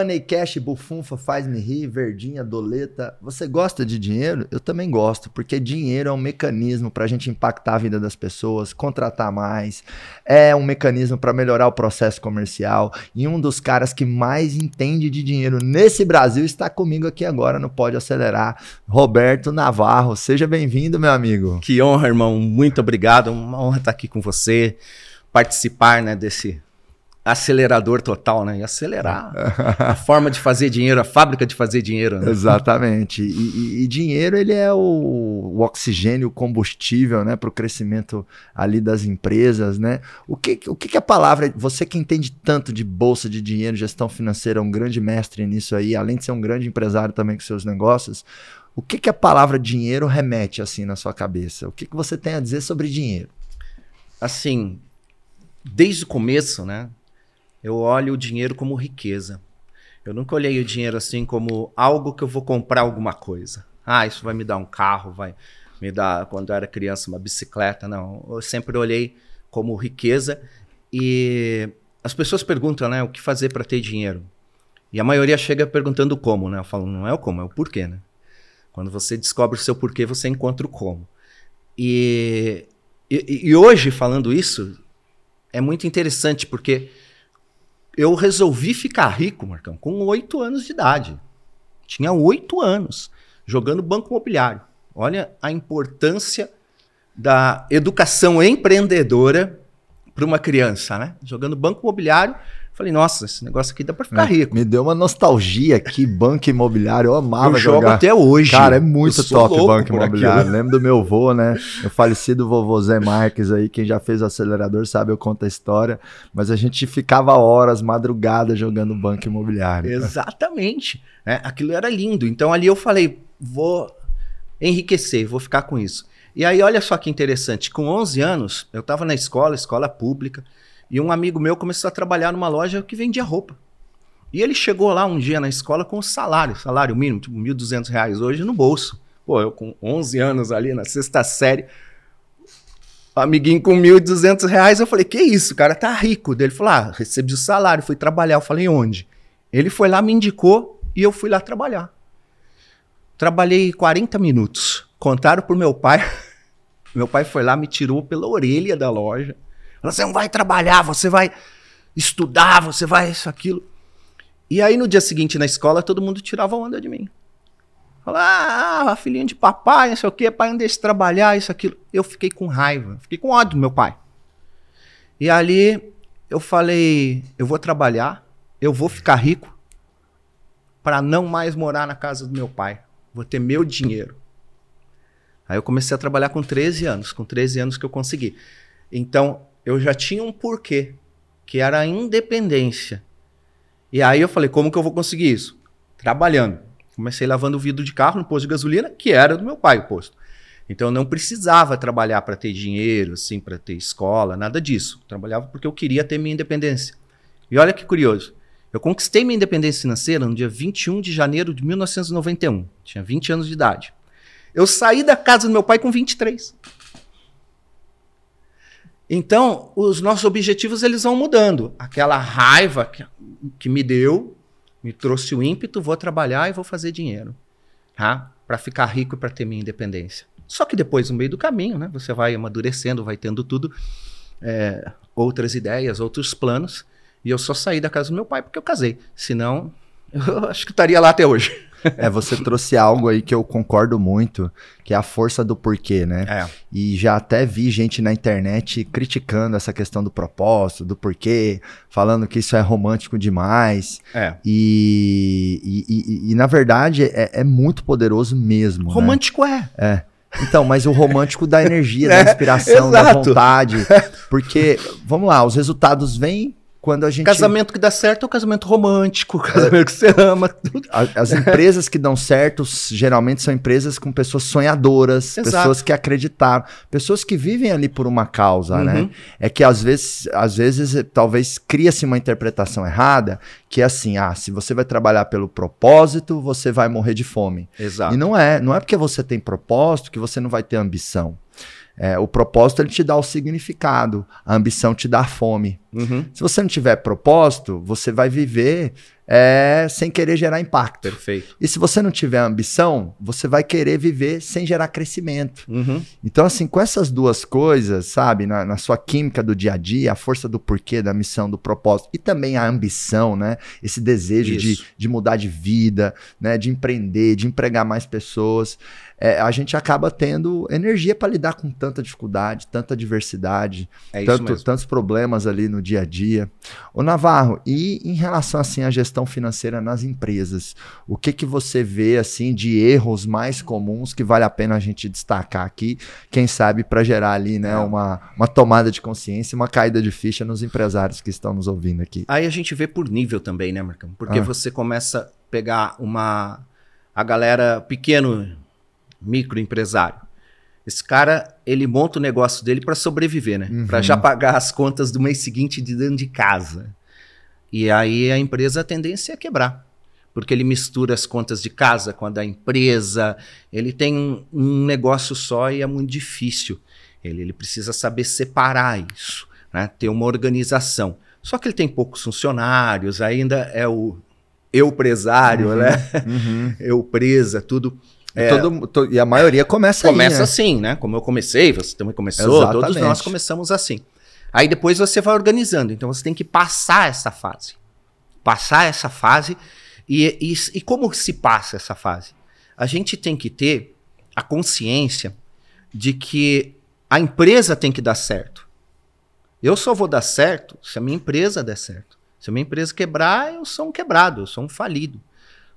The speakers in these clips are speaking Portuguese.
Money, cash, bufunfa, faz-me rir, verdinha, doleta. Você gosta de dinheiro? Eu também gosto, porque dinheiro é um mecanismo para a gente impactar a vida das pessoas, contratar mais, é um mecanismo para melhorar o processo comercial. E um dos caras que mais entende de dinheiro nesse Brasil está comigo aqui agora no Pode Acelerar, Roberto Navarro. Seja bem-vindo, meu amigo. Que honra, irmão. Muito obrigado. Uma honra estar aqui com você, participar né, desse acelerador total, né? E acelerar a forma de fazer dinheiro, a fábrica de fazer dinheiro. Né? Exatamente. E, e, e, dinheiro ele é o, o oxigênio, o combustível, né, para o crescimento ali das empresas, né? O que, o que, que a palavra, você que entende tanto de bolsa de dinheiro, gestão financeira, é um grande mestre nisso aí, além de ser um grande empresário também com seus negócios, o que, que a palavra dinheiro remete assim na sua cabeça? O que, que você tem a dizer sobre dinheiro? Assim, desde o começo, né? Eu olho o dinheiro como riqueza. Eu nunca olhei o dinheiro assim como algo que eu vou comprar alguma coisa. Ah, isso vai me dar um carro, vai me dar, quando eu era criança, uma bicicleta. Não, eu sempre olhei como riqueza. E as pessoas perguntam, né, o que fazer para ter dinheiro? E a maioria chega perguntando como, né? Eu falo, não é o como, é o porquê, né? Quando você descobre o seu porquê, você encontra o como. E, e, e hoje, falando isso, é muito interessante, porque eu resolvi ficar rico, Marcão, com oito anos de idade. Tinha oito anos, jogando banco imobiliário. Olha a importância da educação empreendedora para uma criança, né? Jogando banco imobiliário Falei, nossa, esse negócio aqui dá pra ficar é, rico. Me deu uma nostalgia aqui, banco imobiliário. Eu amava eu jogo até hoje. Cara, é muito top banco imobiliário. Aquilo. Lembro do meu avô, né? O falecido vovô Zé Marques aí, quem já fez o acelerador sabe, eu conto a história. Mas a gente ficava horas, madrugada, jogando banco imobiliário. Exatamente. É, aquilo era lindo. Então ali eu falei, vou enriquecer, vou ficar com isso. E aí, olha só que interessante. Com 11 anos, eu estava na escola, escola pública. E um amigo meu começou a trabalhar numa loja que vendia roupa. E ele chegou lá um dia na escola com o salário, salário mínimo, tipo R$ 1.200 hoje no bolso. Pô, eu com 11 anos ali na sexta série, amiguinho com R$ 1.200, eu falei, que isso, o cara tá rico. Ele falou, ah, recebi o salário, fui trabalhar. Eu falei, onde? Ele foi lá, me indicou e eu fui lá trabalhar. Trabalhei 40 minutos. Contaram pro meu pai. meu pai foi lá, me tirou pela orelha da loja você não vai trabalhar, você vai estudar, você vai isso, aquilo. E aí no dia seguinte na escola todo mundo tirava onda de mim. Falava, ah, filhinho de papai, não sei o quê, pai não deixa trabalhar, isso, aquilo. Eu fiquei com raiva, fiquei com ódio do meu pai. E ali eu falei, eu vou trabalhar, eu vou ficar rico para não mais morar na casa do meu pai. Vou ter meu dinheiro. Aí eu comecei a trabalhar com 13 anos, com 13 anos que eu consegui. Então, eu já tinha um porquê, que era a independência. E aí eu falei, como que eu vou conseguir isso? Trabalhando. Comecei lavando o vidro de carro no posto de gasolina, que era do meu pai o posto. Então eu não precisava trabalhar para ter dinheiro, assim, para ter escola, nada disso. Trabalhava porque eu queria ter minha independência. E olha que curioso. Eu conquistei minha independência financeira no dia 21 de janeiro de 1991. Tinha 20 anos de idade. Eu saí da casa do meu pai com 23. Então, os nossos objetivos eles vão mudando. Aquela raiva que, que me deu, me trouxe o ímpeto, vou trabalhar e vou fazer dinheiro, tá? Para ficar rico e para ter minha independência. Só que depois, no meio do caminho, né, você vai amadurecendo, vai tendo tudo, é, outras ideias, outros planos. E eu só saí da casa do meu pai porque eu casei. Senão, eu acho que estaria lá até hoje. É, você trouxe algo aí que eu concordo muito, que é a força do porquê, né? É. E já até vi gente na internet criticando essa questão do propósito, do porquê, falando que isso é romântico demais. É. E, e, e, e na verdade é, é, muito poderoso mesmo. Né? Romântico né? é. É. Então, mas o romântico da energia, da é, inspiração, da vontade. Porque, vamos lá, os resultados vêm quando a gente. Casamento que dá certo é o casamento romântico, o casamento que você ama. Tudo. As empresas que dão certo geralmente são empresas com pessoas sonhadoras, Exato. pessoas que acreditaram, pessoas que vivem ali por uma causa, né? uhum. né? É que às vezes, às vezes talvez cria-se uma interpretação errada, que é assim: ah, se você vai trabalhar pelo propósito, você vai morrer de fome. Exato. E não é, não é porque você tem propósito que você não vai ter ambição. É, o propósito ele te dá o significado, a ambição te dá a fome. Uhum. Se você não tiver propósito, você vai viver é, sem querer gerar impacto. Perfeito. E se você não tiver ambição, você vai querer viver sem gerar crescimento. Uhum. Então, assim, com essas duas coisas, sabe, na, na, sua química do dia a dia, a força do porquê, da missão, do propósito, e também a ambição, né? Esse desejo de, de mudar de vida, né? De empreender, de empregar mais pessoas é, a gente acaba tendo energia para lidar com tanta dificuldade, tanta diversidade, é tanto, tantos problemas ali no dia a dia. O Navarro, e em relação assim à gestão financeira nas empresas, o que que você vê assim de erros mais comuns que vale a pena a gente destacar aqui, quem sabe para gerar ali, né, é. uma, uma tomada de consciência, uma caída de ficha nos empresários que estão nos ouvindo aqui. Aí a gente vê por nível também, né, Marcão? Porque ah. você começa a pegar uma a galera pequeno microempresário. Esse cara, ele monta o negócio dele para sobreviver, né? Uhum. Para já pagar as contas do mês seguinte de dentro de casa. E aí a empresa a tendência é quebrar. Porque ele mistura as contas de casa com a da empresa, ele tem um, negócio só e é muito difícil. Ele, ele precisa saber separar isso, né? ter uma organização. Só que ele tem poucos funcionários, ainda é o eu presário, uhum, né? Uhum. eu presa, tudo. É, todo, to, e a maioria começa Começa aí, né? assim, né? Como eu comecei, você também começou, Exatamente. todos nós começamos assim. Aí depois você vai organizando. Então você tem que passar essa fase. Passar essa fase. E, e, e como se passa essa fase? A gente tem que ter a consciência de que a empresa tem que dar certo. Eu só vou dar certo se a minha empresa der certo. Se a minha empresa quebrar, eu sou um quebrado, eu sou um falido.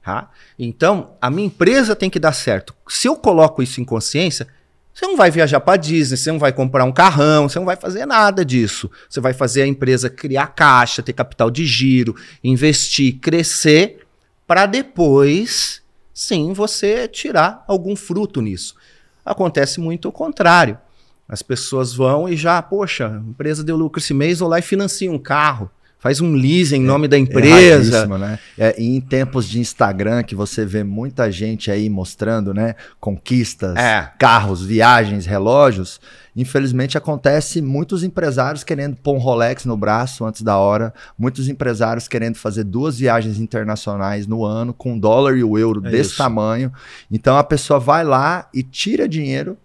Tá? Então, a minha empresa tem que dar certo. Se eu coloco isso em consciência, você não vai viajar para Disney, você não vai comprar um carrão, você não vai fazer nada disso. Você vai fazer a empresa criar caixa, ter capital de giro, investir, crescer, para depois, sim, você tirar algum fruto nisso. Acontece muito o contrário. As pessoas vão e já, poxa, a empresa deu lucro esse mês, vou lá e financia um carro faz um leasing em é, nome da empresa. É né? É, em tempos de Instagram, que você vê muita gente aí mostrando, né? Conquistas, é. carros, viagens, relógios. Infelizmente acontece muitos empresários querendo pôr um Rolex no braço antes da hora, muitos empresários querendo fazer duas viagens internacionais no ano com o dólar e o euro é desse isso. tamanho. Então a pessoa vai lá e tira dinheiro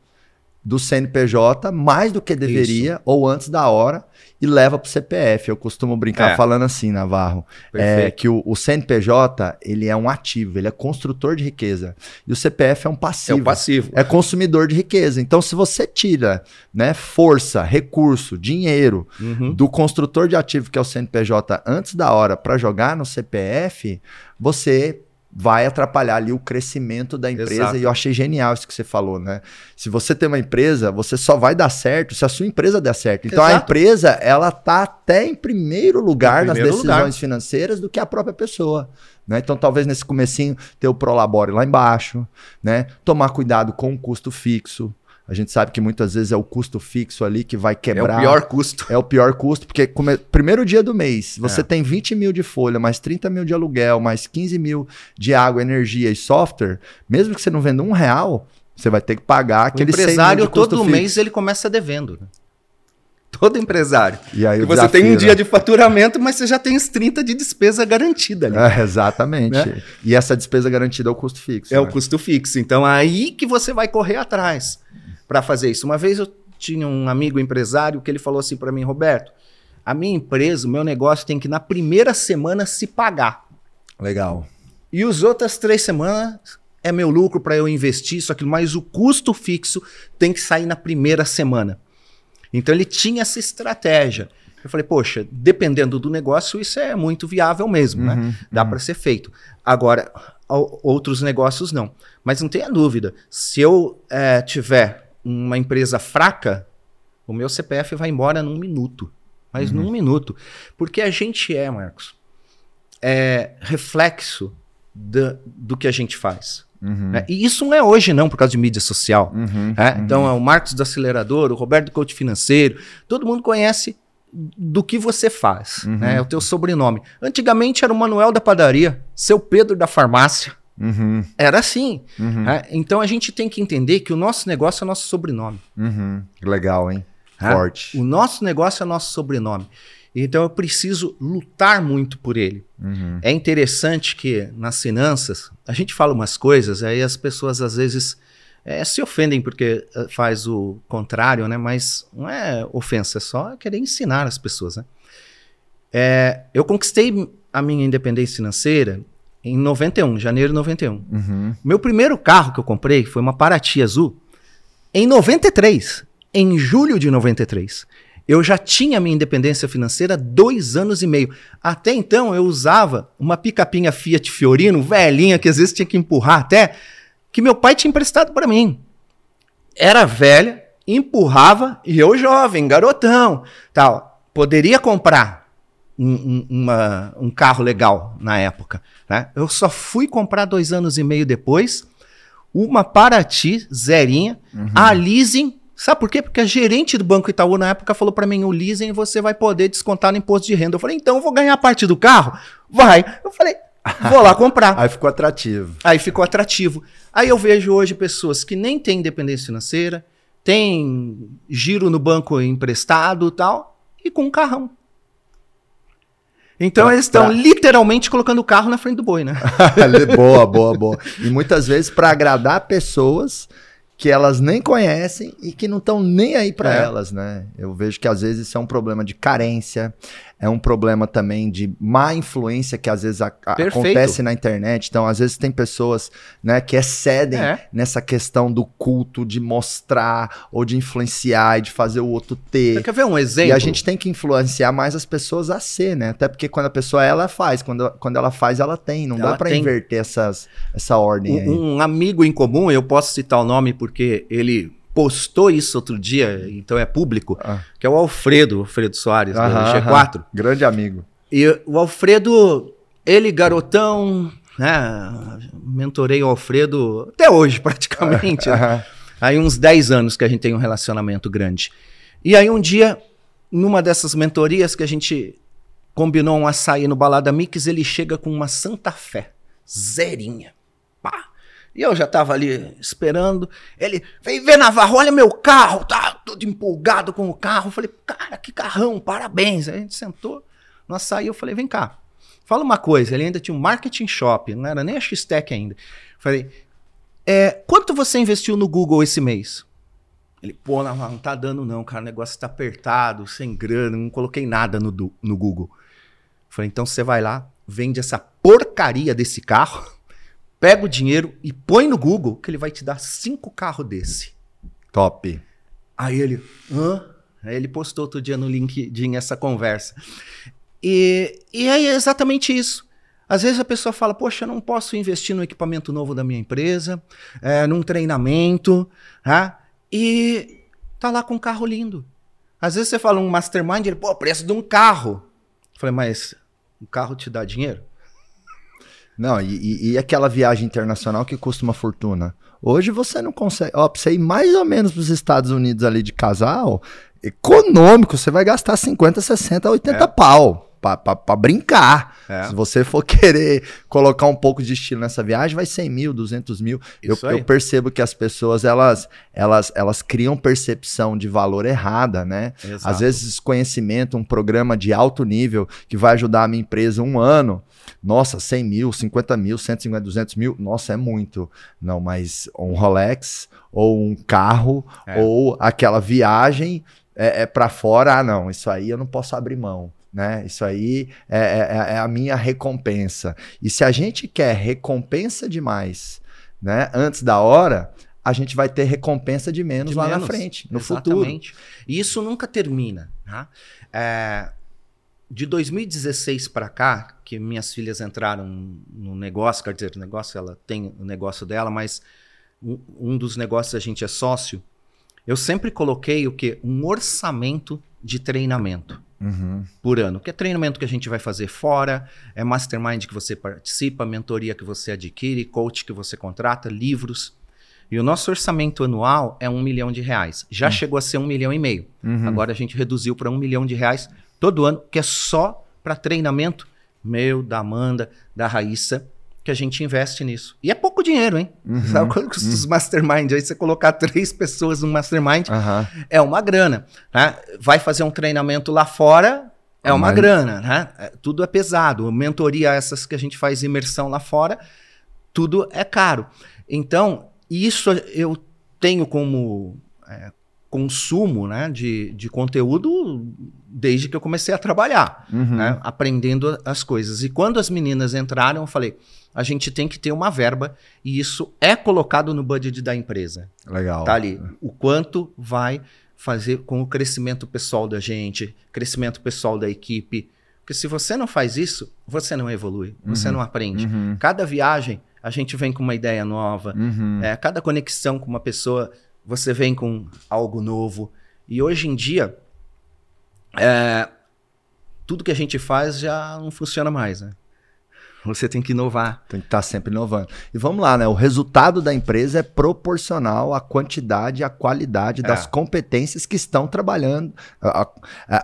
do CNPJ mais do que deveria Isso. ou antes da hora e leva para o CPF. Eu costumo brincar é. falando assim, Navarro, é, que o, o, CNPJ ele é um ativo, ele é construtor de riqueza e o CPF é um passivo. É um passivo. É consumidor de riqueza. Então, se você tira né, força, recurso, dinheiro uhum. do construtor de ativo que é o CNPJ antes da hora para jogar no CPF, você vai atrapalhar ali o crescimento da empresa. Exato. E eu achei genial isso que você falou, né? Se você tem uma empresa, você só vai dar certo se a sua empresa der certo. Então Exato. a empresa, ela tá até em primeiro lugar em primeiro nas decisões lugar. financeiras do que a própria pessoa. Né? Então, talvez nesse comecinho ter o Prolabore lá embaixo, né? Tomar cuidado com o custo fixo, a gente sabe que muitas vezes é o custo fixo ali que vai quebrar. É o pior custo. É o pior custo, porque come... primeiro dia do mês, você é. tem 20 mil de folha, mais 30 mil de aluguel, mais 15 mil de água, energia e software. Mesmo que você não venda um real, você vai ter que pagar aquele o empresário todo fixo. mês ele começa devendo. Né? Todo empresário. E aí você tem um dia de faturamento, mas você já tem os 30 de despesa garantida ali. É, exatamente. Né? E essa despesa garantida é o custo fixo. É né? o custo fixo. Então aí que você vai correr atrás para fazer isso. Uma vez eu tinha um amigo empresário que ele falou assim para mim, Roberto, a minha empresa, o meu negócio tem que na primeira semana se pagar. Legal. E os outras três semanas é meu lucro para eu investir isso aquilo, mas o custo fixo tem que sair na primeira semana. Então ele tinha essa estratégia. Eu falei, poxa, dependendo do negócio, isso é muito viável mesmo, né? uhum, né? Dá uhum. para ser feito. Agora, outros negócios não. Mas não tenha dúvida, se eu é, tiver uma empresa fraca, o meu CPF vai embora num minuto. Mas uhum. num minuto. Porque a gente é, Marcos, é reflexo do, do que a gente faz. Uhum. É, e isso não é hoje, não, por causa de mídia social. Uhum. É. Então, é o Marcos do Acelerador, o Roberto do Coach Financeiro, todo mundo conhece do que você faz. Uhum. Né? É o teu sobrenome. Antigamente era o Manuel da padaria, seu Pedro da farmácia. Uhum. Era assim. Uhum. Né? Então a gente tem que entender que o nosso negócio é nosso sobrenome. Uhum. Legal, hein? É? Forte. O nosso negócio é nosso sobrenome. Então eu preciso lutar muito por ele. Uhum. É interessante que nas finanças a gente fala umas coisas, aí as pessoas às vezes é, se ofendem porque eh, faz o contrário, né? Mas não é ofensa, é só querer ensinar as pessoas, né? É, eu conquistei a minha independência financeira em 91, janeiro de 91. Uhum. Meu primeiro carro que eu comprei foi uma Paraty azul em 93, em julho de 93. Eu já tinha minha independência financeira dois anos e meio. Até então eu usava uma picapinha Fiat Fiorino, velhinha, que às vezes tinha que empurrar até, que meu pai tinha emprestado para mim. Era velha, empurrava e eu jovem, garotão, tal. Poderia comprar um, um, uma, um carro legal na época. Né? Eu só fui comprar dois anos e meio depois uma Paraty zerinha, a leasing. Sabe por quê? Porque a gerente do Banco Itaú na época falou para mim, o leasing você vai poder descontar no imposto de renda. Eu falei, então eu vou ganhar parte do carro? Vai. Eu falei, vou lá comprar. Aí ficou atrativo. Aí ficou atrativo. Aí eu vejo hoje pessoas que nem têm independência financeira, têm giro no banco emprestado e tal, e com um carrão. Então Pra- eles estão pra- literalmente colocando o carro na frente do boi, né? boa, boa, boa. E muitas vezes para agradar pessoas que elas nem conhecem e que não estão nem aí para É. elas, né? Eu vejo que às vezes isso é um problema de carência, é um problema também de má influência que às vezes a- a- acontece na internet. Então, às vezes tem pessoas, né, que excedem É. nessa questão do culto de mostrar ou de influenciar e de fazer o outro ter. Você quer ver um exemplo? E a gente tem que influenciar mais as pessoas a ser, né? Até porque quando a pessoa ela faz, quando, quando ela faz, ela tem. Não Ela dá tem. inverter essas, essa ordem aí. Um, um amigo em comum, eu posso citar o nome porque ele postou isso outro dia, então é público, Ah. que é o Alfredo, Alfredo Soares, do Aham, G4. Grande amigo. E o Alfredo, ele garotão, né? Mentorei o Alfredo até hoje, praticamente. né? Aí uns 10 anos que a gente tem um relacionamento grande. E aí um dia, numa dessas mentorias que a gente combinou um açaí no Balada Mix, ele chega com uma Santa Fé, zerinha. E eu já tava ali esperando. Ele, vem ver Navarro, olha meu carro, tá todo empolgado com o carro. Eu falei, cara, que carrão, parabéns. Aí a gente sentou no açaí, eu falei, vem cá, fala uma coisa. Ele ainda tinha um marketing shop, não era nem a X-Tech ainda. Falei, é, quanto você investiu no Google esse mês? Ele, pô, não, não tá dando não, cara, o negócio tá apertado, sem grana, não coloquei nada no, du- no Google. Falei, então você vai lá, vende essa porcaria desse carro, pega o dinheiro e põe no Google que ele vai te dar cinco carros desse. Top. Aí ele, hã? Aí ele postou outro dia no LinkedIn essa conversa. E, e aí é exatamente isso. Às vezes a pessoa fala, poxa, eu não posso investir no equipamento novo da minha empresa, é, num treinamento, tá? e tá lá com um carro lindo. Às vezes você fala um mastermind, ele, pô, preço de um carro. Eu falei, mas o carro te dá dinheiro? Não, e, e- aquela viagem internacional que custa uma fortuna. Hoje você não consegue. Ó, pra você ir mais ou menos pros Estados Unidos ali de casal, econômico, você vai gastar 50, 60, 80 pau. Pra brincar. É. Se você for querer colocar um pouco de estilo nessa viagem, vai 100 mil, 200 mil. Eu, eu percebo que as pessoas, elas, elas, elas criam percepção de valor errada, né? Exato. Às vezes, conhecimento, um programa de alto nível que vai ajudar a minha empresa um ano. Nossa, 100 mil, 50 mil, 150, 200 mil. Nossa, é muito. Não, mas um Rolex ou um carro É. ou aquela viagem é, é para fora. Ah, não, isso aí eu não posso abrir mão. Né? Isso aí é, é- é a minha recompensa. E se a gente quer recompensa demais né, antes da hora, a gente vai ter recompensa de menos De lá na menos. frente, no futuro. Exatamente. E isso nunca termina. tá? É, de 2016 para cá, que minhas filhas entraram no negócio, quer dizer, o negócio, ela tem o negócio dela, mas um, um dos negócios a gente é sócio. Eu sempre coloquei o que? Um orçamento de treinamento Uhum. por ano, que é treinamento que a gente vai fazer fora, é mastermind que você participa, mentoria que você adquire, coach que você contrata, livros. E o nosso orçamento anual é um milhão de reais. Já chegou a ser um milhão e meio. Uhum. Agora a gente reduziu para um milhão de reais todo ano, que é só para treinamento meu, da Amanda, da Raíssa, que a gente investe nisso. E é pouco dinheiro, hein? Uhum. Sabe quanto custa os mastermind? Aí você colocar três pessoas no mastermind, Aham. é uma grana. né? Vai fazer um treinamento lá fora, É uma Mas- grana, né? É, tudo é pesado. Mentoria, essas que a gente faz imersão lá fora, tudo é caro. Então, isso eu tenho como é, consumo né, de, de conteúdo desde que eu comecei a trabalhar, Uhum. né, aprendendo as coisas. E quando as meninas entraram, eu falei: a gente tem que ter uma verba e isso é colocado no budget da empresa. Legal. Tá ali. O quanto vai fazer com o crescimento pessoal da gente, crescimento pessoal da equipe. Porque se você não faz isso, você não evolui, você Uhum. não aprende. Uhum. Cada viagem, a gente vem com uma ideia nova. Uhum. É, cada conexão com uma pessoa, você vem com algo novo. E hoje em dia, é, tudo que a gente faz já não funciona mais, né? Você tem que inovar. Tem que estar sempre inovando. E vamos lá, né? O resultado da empresa é proporcional à quantidade e à qualidade das É. competências que estão trabalhando.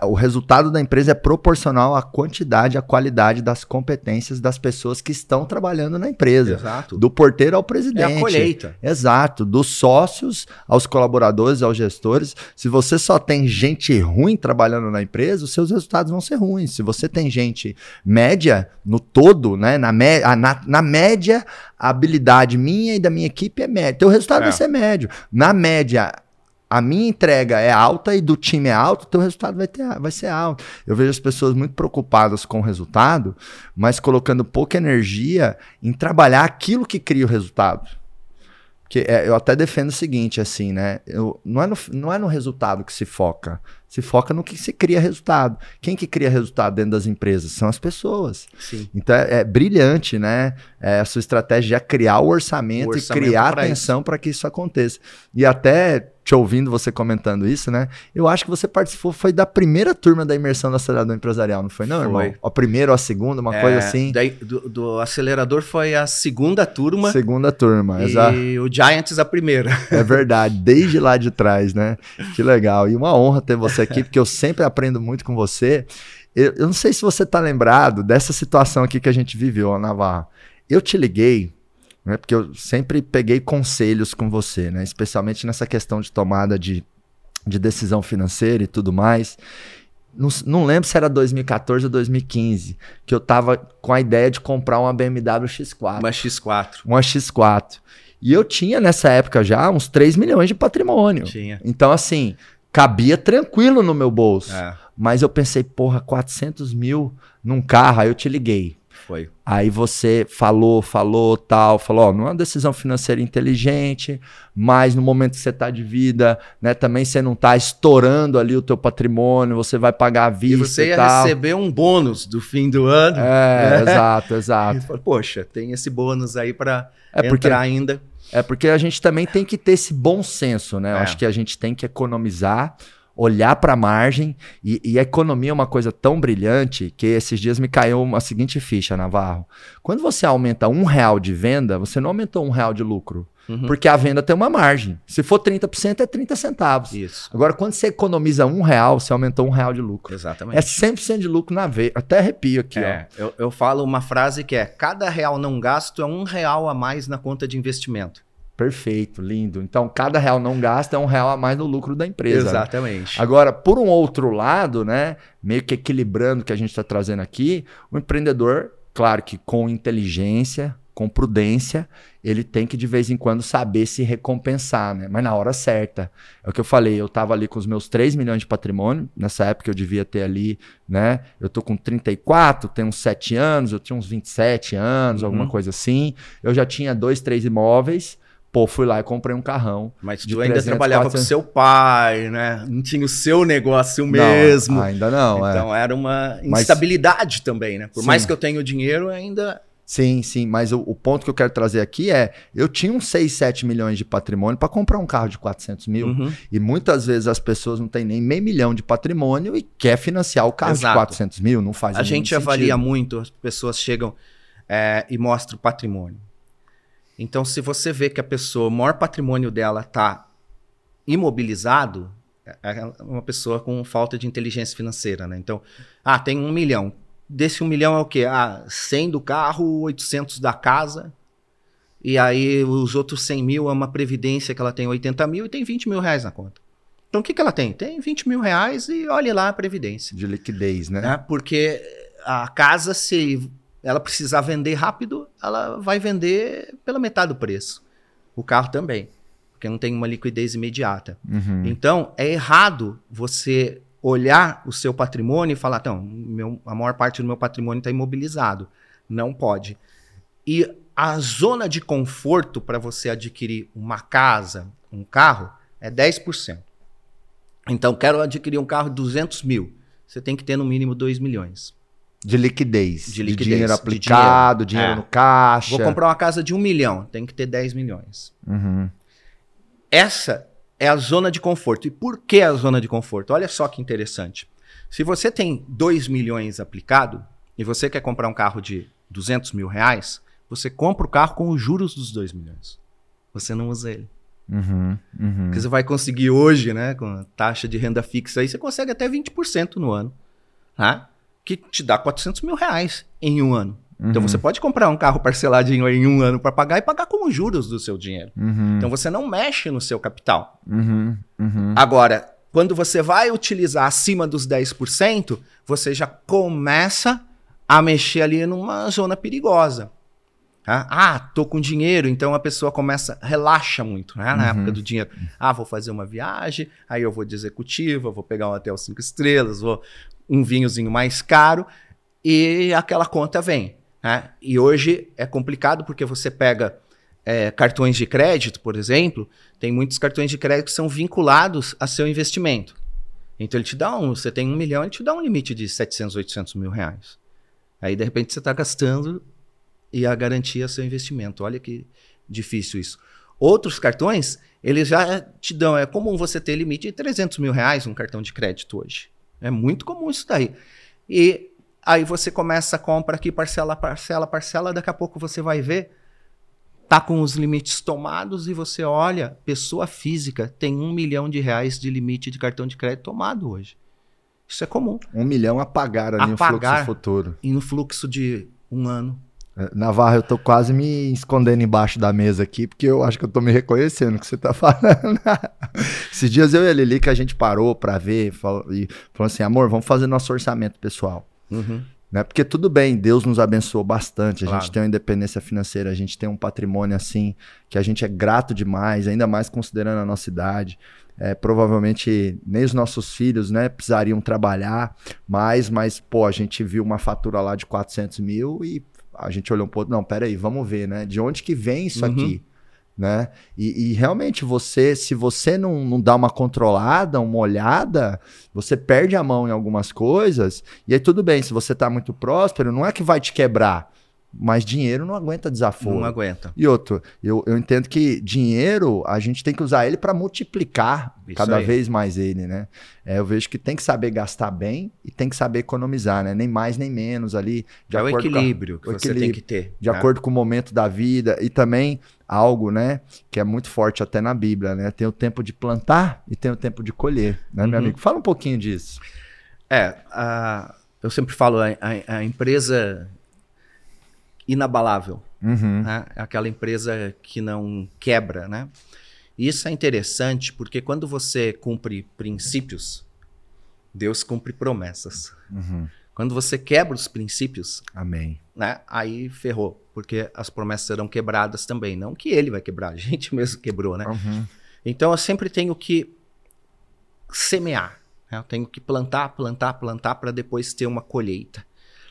O resultado da empresa é proporcional à quantidade e à qualidade das competências das pessoas que estão trabalhando na empresa. Exato. Do porteiro ao É presidente. a colheita. Exato, dos sócios aos colaboradores, aos gestores. Se você só tem gente ruim trabalhando na empresa, os seus resultados vão ser ruins. Se você tem gente média no todo, né, na, mé- ah, na, na média, a habilidade minha e da minha equipe é média. Teu resultado É. vai ser médio. Na média, a minha entrega é alta e do time é alto, teu resultado vai, ter, vai ser alto. Eu vejo as pessoas muito preocupadas com o resultado, mas colocando pouca energia em trabalhar aquilo que cria o resultado. Porque é, eu até defendo o seguinte, assim, né? Eu, não, é no, não é no resultado que se foca. Se foca no que se cria resultado. Quem que cria resultado dentro das empresas? São as pessoas. Sim. Então é, é brilhante, né? É, a sua estratégia é criar o orçamento, O orçamento e criar atenção para que isso aconteça. E até te ouvindo você comentando isso, né? Eu acho que você participou, foi da primeira turma da imersão do acelerador empresarial, não foi, não, Foi. irmão? A primeira ou a segunda, uma É, coisa assim. daí, do, do acelerador foi a segunda turma Segunda turma, exato. e o Giants a primeira. É verdade, desde lá de trás, né? Que legal. E uma honra ter você aqui, porque eu sempre aprendo muito com você. Eu, eu não sei se você tá lembrado dessa situação aqui que a gente viveu, Navarro. Eu te liguei, né? Porque eu sempre peguei conselhos com você, né? Especialmente nessa questão de tomada de, de decisão financeira e tudo mais. Não, não lembro se era 2014 ou 2015, que eu tava com a ideia de comprar uma BMW X4 Uma X4. uma X4. E eu tinha nessa época já uns 3 milhões de patrimônio. Tinha. Então, assim, cabia tranquilo no meu bolso. É, Mas eu pensei, porra, 400 mil num carro. Aí eu te liguei. foi. Aí você falou, falou, tal, falou, ó, não é uma decisão financeira inteligente, mas no momento que você tá de vida, né, também você não tá estourando ali o teu patrimônio, você vai pagar a E vista você e, ia tal. receber um bônus do fim do ano. É, É. exato, E exato. falou, Poxa, tem esse bônus aí pra É porque entrar ainda. É porque a gente também tem que ter esse bom senso, né? Eu É. acho que a gente tem que economizar, olhar para a margem e, e a economia é uma coisa tão brilhante que esses dias me caiu uma seguinte ficha, Navarro. Quando você aumenta um real de venda, você não aumentou um real de lucro, Uhum. porque a venda tem uma margem. Se for 30%, é 30 centavos. Isso, Agora, quando você economiza um real, você aumentou um real de lucro. exatamente. É 100% de lucro na veia. Até arrepio aqui, É, eu, eu falo uma frase que é: cada real não gasto é um real a mais na conta de investimento. ó. Perfeito, lindo. Então, cada real não gasta é um real a mais no lucro da empresa. né? Exatamente. Agora, por um outro lado, né, meio que equilibrando o que a gente está trazendo aqui, o empreendedor, claro que com inteligência, com prudência, ele tem que de vez em quando saber se recompensar, né? Mas na hora certa. É o que eu falei, eu estava ali com os meus 3 milhões de patrimônio, nessa época eu devia ter ali, né? Eu tô com 34, tenho uns 7 anos, eu tinha uns 27 anos, Uhum. alguma coisa assim. Eu já tinha dois, três imóveis. Pô, fui lá e comprei um carrão. Mas tu ainda 300, trabalhava 400. com seu pai, né? Não tinha o seu negócio Não, mesmo. ainda não, é. então era uma Mas- instabilidade também, né? Por Sim. mais que eu tenha o dinheiro, ainda. Sim, sim, mas o, o ponto que eu quero trazer aqui é: eu tinha uns 6, 7 milhões de patrimônio para comprar um carro de 400 mil. Uhum. E muitas vezes as pessoas não têm nem meio milhão de patrimônio e quer financiar o carro Exato. de 400 mil. Não faz A gente mínimo avalia sentido. muito, as pessoas chegam é, e mostram o patrimônio. Então, se você vê que a pessoa, o maior patrimônio dela está imobilizado, é é uma pessoa com falta de inteligência financeira, né? Então, ah, tem um milhão. Desse um milhão é o quê? Ah, 100 do carro, 800 da casa. E aí os outros 100 mil é uma previdência que ela tem 80 mil e tem 20 mil reais na conta. Então o que, que ela tem? Tem 20 mil reais e olhe lá a previdência. De liquidez, né? né? Porque a casa, se ela precisar vender rápido, ela vai vender pela metade do preço. O carro também, porque não tem uma liquidez imediata. Uhum. Então, é errado você olhar o seu patrimônio e falar, então, meu, a maior parte do meu patrimônio está imobilizado. Não pode. E a zona de conforto para você adquirir uma casa, um carro, é 10%. Então, quero adquirir um carro de 200 mil. Você tem que ter no mínimo 2 milhões. De liquidez. De liquidez, dinheiro de aplicado, dinheiro, É. no caixa. Vou comprar uma casa de 1 milhão, tem que ter 10 milhões. Uhum. Essa é a zona de conforto. E por que a zona de conforto? Olha só que interessante. Se você tem 2 milhões aplicado e você quer comprar um carro de 200 mil reais, você compra o carro com os juros dos 2 milhões. Você não usa ele. Uhum. Uhum. Porque você vai conseguir hoje, né, com a taxa de renda fixa aí, você consegue até 20% no ano. Tá? Que te dá 400 mil reais em um ano. Então Uhum. você pode comprar um carro parceladinho em um ano para pagar e pagar com os juros do seu dinheiro. Uhum. Então você não mexe no seu capital. Uhum. Uhum. Agora, quando você vai utilizar acima dos 10%, você já começa a mexer ali numa zona perigosa. tá? Ah, tô com dinheiro, então a pessoa começa, relaxa muito, né? Na Uhum. época do dinheiro. Ah, vou fazer uma viagem, aí eu vou de executiva, vou pegar um hotel cinco estrelas, vou um vinhozinho mais caro e aquela conta vem. Né? E hoje é complicado porque você pega é, cartões de crédito, por exemplo, tem muitos cartões de crédito que são vinculados a seu investimento. Então ele te dá um, você tem um milhão, ele te dá um limite de 700, 800 mil reais. Aí de repente você está gastando e a garantia é seu investimento. Olha que difícil isso. Outros cartões, eles já te dão, é comum você ter limite de 300 mil reais no cartão de crédito hoje. É muito comum isso daí. E aí você começa a compra aqui, parcela, parcela, parcela, daqui a pouco você vai ver, tá com os limites tomados e você olha, pessoa física tem um milhão de reais de limite de cartão de crédito tomado hoje. Isso é comum. Um milhão a pagar ali no fluxo futuro. E no fluxo de um ano. É, Navarro, eu tô quase me escondendo embaixo da mesa aqui, porque eu acho que eu tô me reconhecendo que você tá falando. Esses dias eu e a Lili que a gente parou pra ver falou, e falou assim, amor, vamos fazer nosso orçamento pessoal. Né? Porque tudo bem, Deus nos abençoou bastante, a Claro. gente tem uma independência financeira, a gente tem um patrimônio assim, que a gente é grato demais, ainda mais considerando a nossa idade. É, provavelmente nem os nossos filhos né, precisariam trabalhar mais, mas pô, a gente viu uma fatura lá de 400 mil e a gente olhou um pouco, não, peraí, vamos ver, né? De onde que vem isso Uhum. aqui? Né? E, e realmente você, se você não, não dá uma controlada, uma olhada, você perde a mão em algumas coisas. E aí tudo bem, se você tá muito próspero, não é que vai te quebrar, mas dinheiro não aguenta desaforo. Não aguenta. E outro, eu, eu entendo que dinheiro, a gente tem que usar ele para multiplicar Isso cada aí. vez mais ele, né? É, eu vejo que tem que saber gastar bem e tem que saber economizar, né? Nem mais nem menos ali. De é o acordo com a- equilíbrio que o você equilíbrio. tem que ter. de né? acordo com o momento da vida e também algo, né, que é muito forte até na Bíblia, né? Tem o tempo de plantar e tem o tempo de colher, né, meu Uhum. amigo? Fala um pouquinho disso. É, a- eu sempre falo, a, a- a empresa inabalável, Uhum. né? É aquela empresa que não quebra, né? Isso é interessante porque quando você cumpre princípios, Deus cumpre promessas. Uhum. Quando você quebra os princípios, Amém. né? Aí ferrou, porque as promessas serão quebradas também. Não que ele vai quebrar, a gente mesmo quebrou, né? Uhum. Então eu sempre tenho que semear. né? Eu tenho que plantar, plantar, plantar para depois ter uma colheita.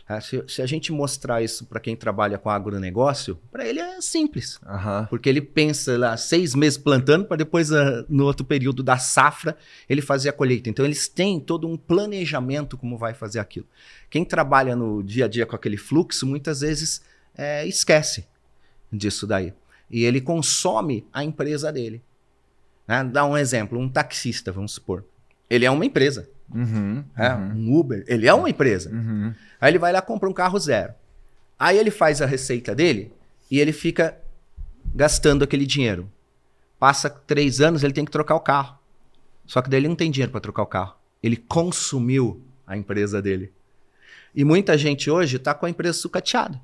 Ah, Se, se a gente mostrar isso para quem trabalha com agronegócio, para ele é simples. Aham. Porque ele pensa lá seis meses plantando para depois, ah, no outro período da safra, ele fazer a colheita. Então, eles têm todo um planejamento como vai fazer aquilo. Quem trabalha no dia a dia com aquele fluxo, muitas vezes é, esquece disso daí. E ele consome a empresa dele. Né? Dá um exemplo: um taxista, vamos supor. Ele é uma empresa. Uhum. é, Uhum. Um Uber, ele é uma empresa. Uhum. Aí ele vai lá compra um carro zero. Aí ele faz a receita dele e ele fica gastando aquele dinheiro. Passa três anos, ele tem que trocar o carro. Só que daí ele não tem dinheiro para trocar o carro. Ele consumiu a empresa dele. E muita gente hoje está com a empresa sucateada.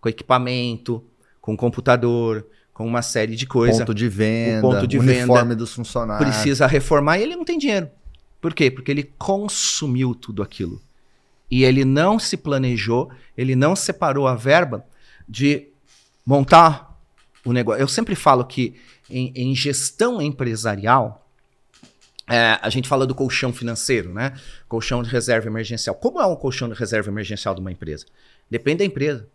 Com equipamento, com computador, com uma série de coisas. Ponto de venda, o ponto de uniforme venda dos funcionários. Precisa reformar e ele não tem dinheiro. Por quê? Porque ele consumiu tudo aquilo. E ele não se planejou, ele não separou a verba de montar o negócio. Eu sempre falo que em, em gestão empresarial, é, a gente fala do colchão financeiro, né? Colchão de reserva emergencial. Como é um colchão de reserva emergencial de uma empresa? Depende da empresa.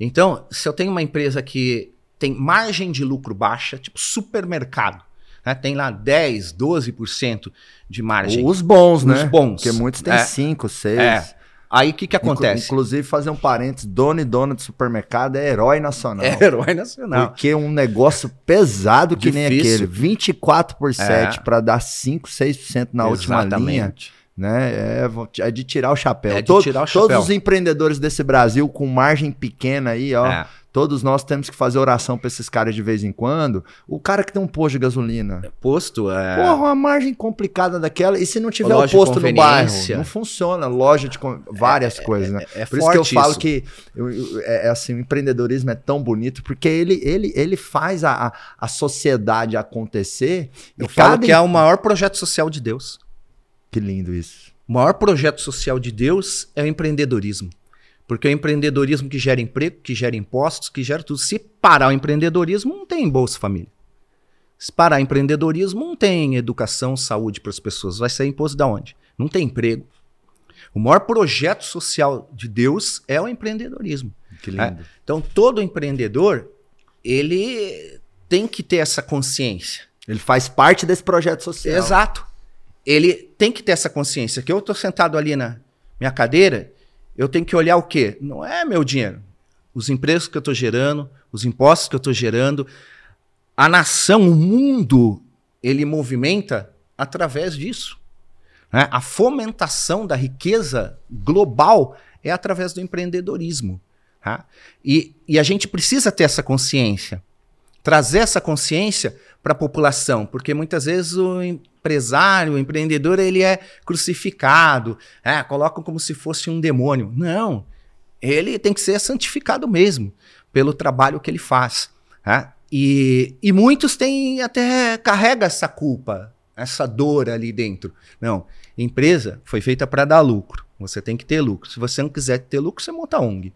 Então, se eu tenho uma empresa que tem margem de lucro baixa, tipo supermercado, né? tem lá 10, 12% de margem. Os bons, né? Os bons. Porque muitos têm É. 5, 6. É. Aí o que, que acontece? Inclusive, fazer um parênteses, dono e dona de supermercado é herói nacional. É herói nacional. Porque um negócio pesado que nem Difícil. aquele, 24 por 7 É. para dar 5, 6% na última linha, Exatamente. né? É, é de tirar o chapéu. É de Todo- tirar o chapéu. Todos os empreendedores desse Brasil com margem pequena aí, ó, É. todos nós temos que fazer oração para esses caras de vez em quando. O cara que tem um posto de gasolina, Posto é. Porra, uma margem complicada daquela. E se não tiver o posto no bairro? Não funciona. Loja de con- várias coisas, né? é Por isso que eu falo isso. que eu- eu- é, é assim, o empreendedorismo é tão bonito porque ele, ele, ele faz a, a, a sociedade acontecer. Eu e falo cada que é o maior projeto social de Deus. Que lindo isso. O maior projeto social de Deus é o empreendedorismo. Porque é o empreendedorismo que gera emprego, que gera impostos, que gera tudo. Se parar o empreendedorismo, não tem Bolsa Família. Se parar o empreendedorismo, não tem educação, saúde para as pessoas. Vai sair imposto da onde? Não tem emprego. O maior projeto social de Deus é o empreendedorismo. Que lindo. Então, todo empreendedor, ele tem que ter essa consciência. Ele faz parte desse projeto social. Exato. Ele tem que ter essa consciência que eu estou sentado ali na minha cadeira, eu tenho que olhar o quê? Não é meu dinheiro. Os empregos que eu estou gerando, os impostos que eu estou gerando, a nação, o mundo, ele movimenta através disso. né? A fomentação da riqueza global é através do empreendedorismo. tá? E, e a gente precisa ter essa consciência, trazer essa consciência para a população, porque muitas vezes o empresário, o empreendedor, ele é crucificado, é, colocam como se fosse um demônio. Não, ele tem que ser santificado mesmo pelo trabalho que ele faz. né? E, e muitos têm até carrega essa culpa, essa dor ali dentro. Não, empresa foi feita para dar lucro. Você tem que ter lucro. Se você não quiser ter lucro, você monta ONG.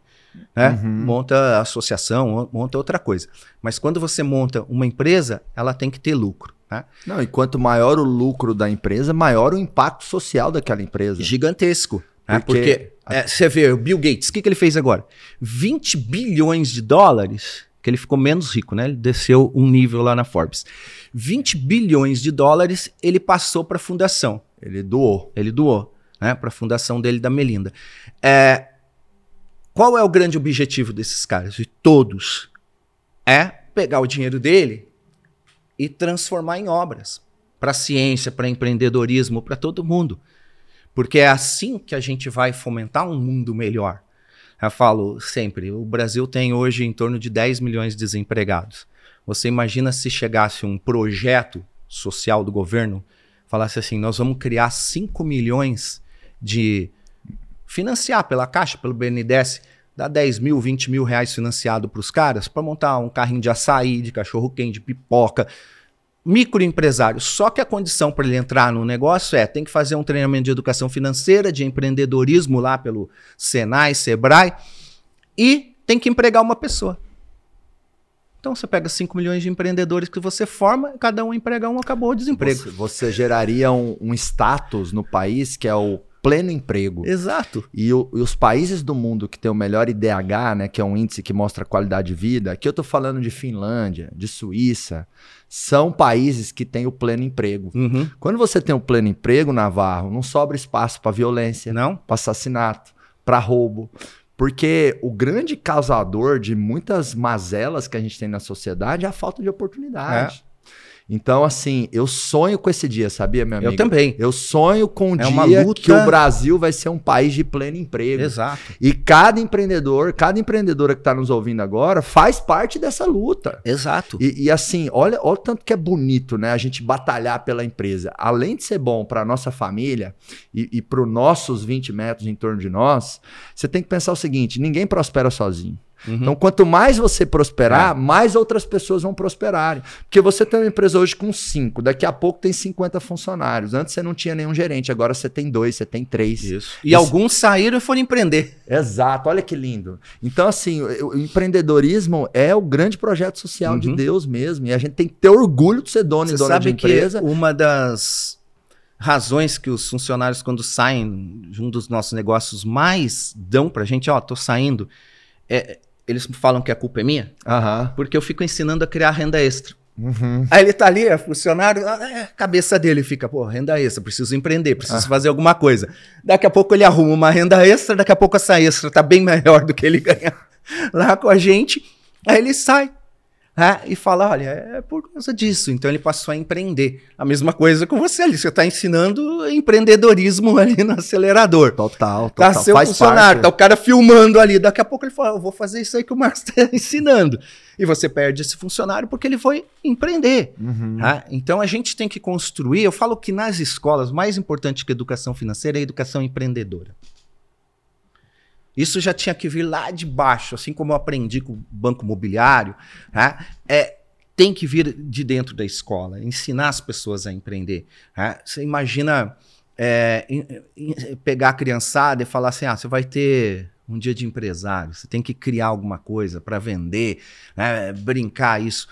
Né? Uhum. Monta associação, monta outra coisa. Mas quando você monta uma empresa, ela tem que ter lucro. Né? Não, e quanto maior o lucro da empresa, maior o impacto social daquela empresa. Gigantesco. né? Porque- Porque é, você vê, o Bill Gates, o que, que ele fez agora? 20 bilhões de dólares, que ele ficou menos rico, né? Ele desceu um nível lá na Forbes. 20 bilhões de dólares ele passou para a fundação. Ele doou. Ele doou né, para a fundação dele da Melinda. É, qual é o grande objetivo desses caras? De todos? É pegar o dinheiro dele e transformar em obras para ciência, para empreendedorismo, para todo mundo. Porque é assim que a gente vai fomentar um mundo melhor. Eu falo sempre, o Brasil tem hoje em torno de 10 milhões de desempregados. Você imagina se chegasse um projeto social do governo, falasse assim, nós vamos criar 5 milhões de financiar pela Caixa, pelo BNDES, dá 10 mil, 20 mil reais financiado para os caras para montar um carrinho de açaí, de cachorro quente, de pipoca. Microempresário. Só que a condição para ele entrar no negócio é tem que fazer um treinamento de educação financeira, de empreendedorismo lá pelo Senai, Sebrae, e tem que empregar uma pessoa. Então você pega 5 milhões de empreendedores que você forma, cada um emprega um, acabou o desemprego. Você, você geraria um, um status no país que é o pleno emprego. Exato. E, o- e os países do mundo que tem o melhor IDH, né, que é um índice que mostra a qualidade de vida, aqui eu tô falando de Finlândia, de Suíça, são países que têm o pleno emprego. Uhum. Quando você tem o pleno emprego, Navarro, não sobra espaço para violência, Não? para assassinato, para roubo. Porque o grande causador de muitas mazelas que a gente tem na sociedade é a falta de oportunidade. Então, assim, eu sonho com esse dia, sabia, meu amigo? Eu também. Eu sonho com o É dia luta- que o Brasil vai ser um país de pleno emprego. Exato. E cada empreendedor, cada empreendedora que está nos ouvindo agora faz parte dessa luta. Exato. E, e assim, olha, olha o tanto que é bonito, né? A gente batalhar pela empresa. Além de ser bom para nossa família e, e para os nossos 20 metros em torno de nós, você tem que pensar o seguinte: ninguém prospera sozinho. Uhum. Então, quanto mais você prosperar, é. mais outras pessoas vão prosperarem. Porque você tem uma empresa hoje com cinco, daqui a pouco tem 50 funcionários. Antes você não tinha nenhum gerente, agora você tem dois, você tem três. Isso. E alguns saíram e foram empreender. Exato, olha que lindo. Então, assim, o, o empreendedorismo é o grande projeto social uhum. de Deus mesmo. E a gente tem que ter orgulho de ser dono você e dona de empresa. Que uma das razões que os funcionários, quando saem de um dos nossos negócios, mais dão pra gente, ó, oh, tô saindo. É, eles falam que a culpa é minha, uhum. porque eu fico ensinando a criar renda extra. Uhum. Aí ele tá ali, é funcionário, é, cabeça dele fica, pô, renda extra, preciso empreender, preciso ah. fazer alguma coisa. Daqui a pouco ele arruma uma renda extra, daqui a pouco essa extra tá bem melhor do que ele ganha lá com a gente. Aí ele sai né, e fala: olha, é por causa disso. Então ele passou a empreender. A mesma coisa com você ali. Você está ensinando empreendedorismo ali no acelerador. Total, tá total. Tá seu Faz funcionário, parte. tá o cara filmando ali. Daqui a pouco ele fala: eu vou fazer isso aí que o Marcos está ensinando. E você perde esse funcionário porque ele foi empreender. Uhum. Tá? Então a gente tem que construir. Eu falo que nas escolas, mais importante que educação financeira é a educação empreendedora. Isso já tinha que vir lá de baixo, assim como eu aprendi com o banco imobiliário. Né? É, tem que vir de dentro da escola, ensinar as pessoas a empreender. Né? Você imagina é, em, em, pegar a criançada e falar assim: ah, você vai ter um dia de empresário, você tem que criar alguma coisa para vender, né? brincar isso.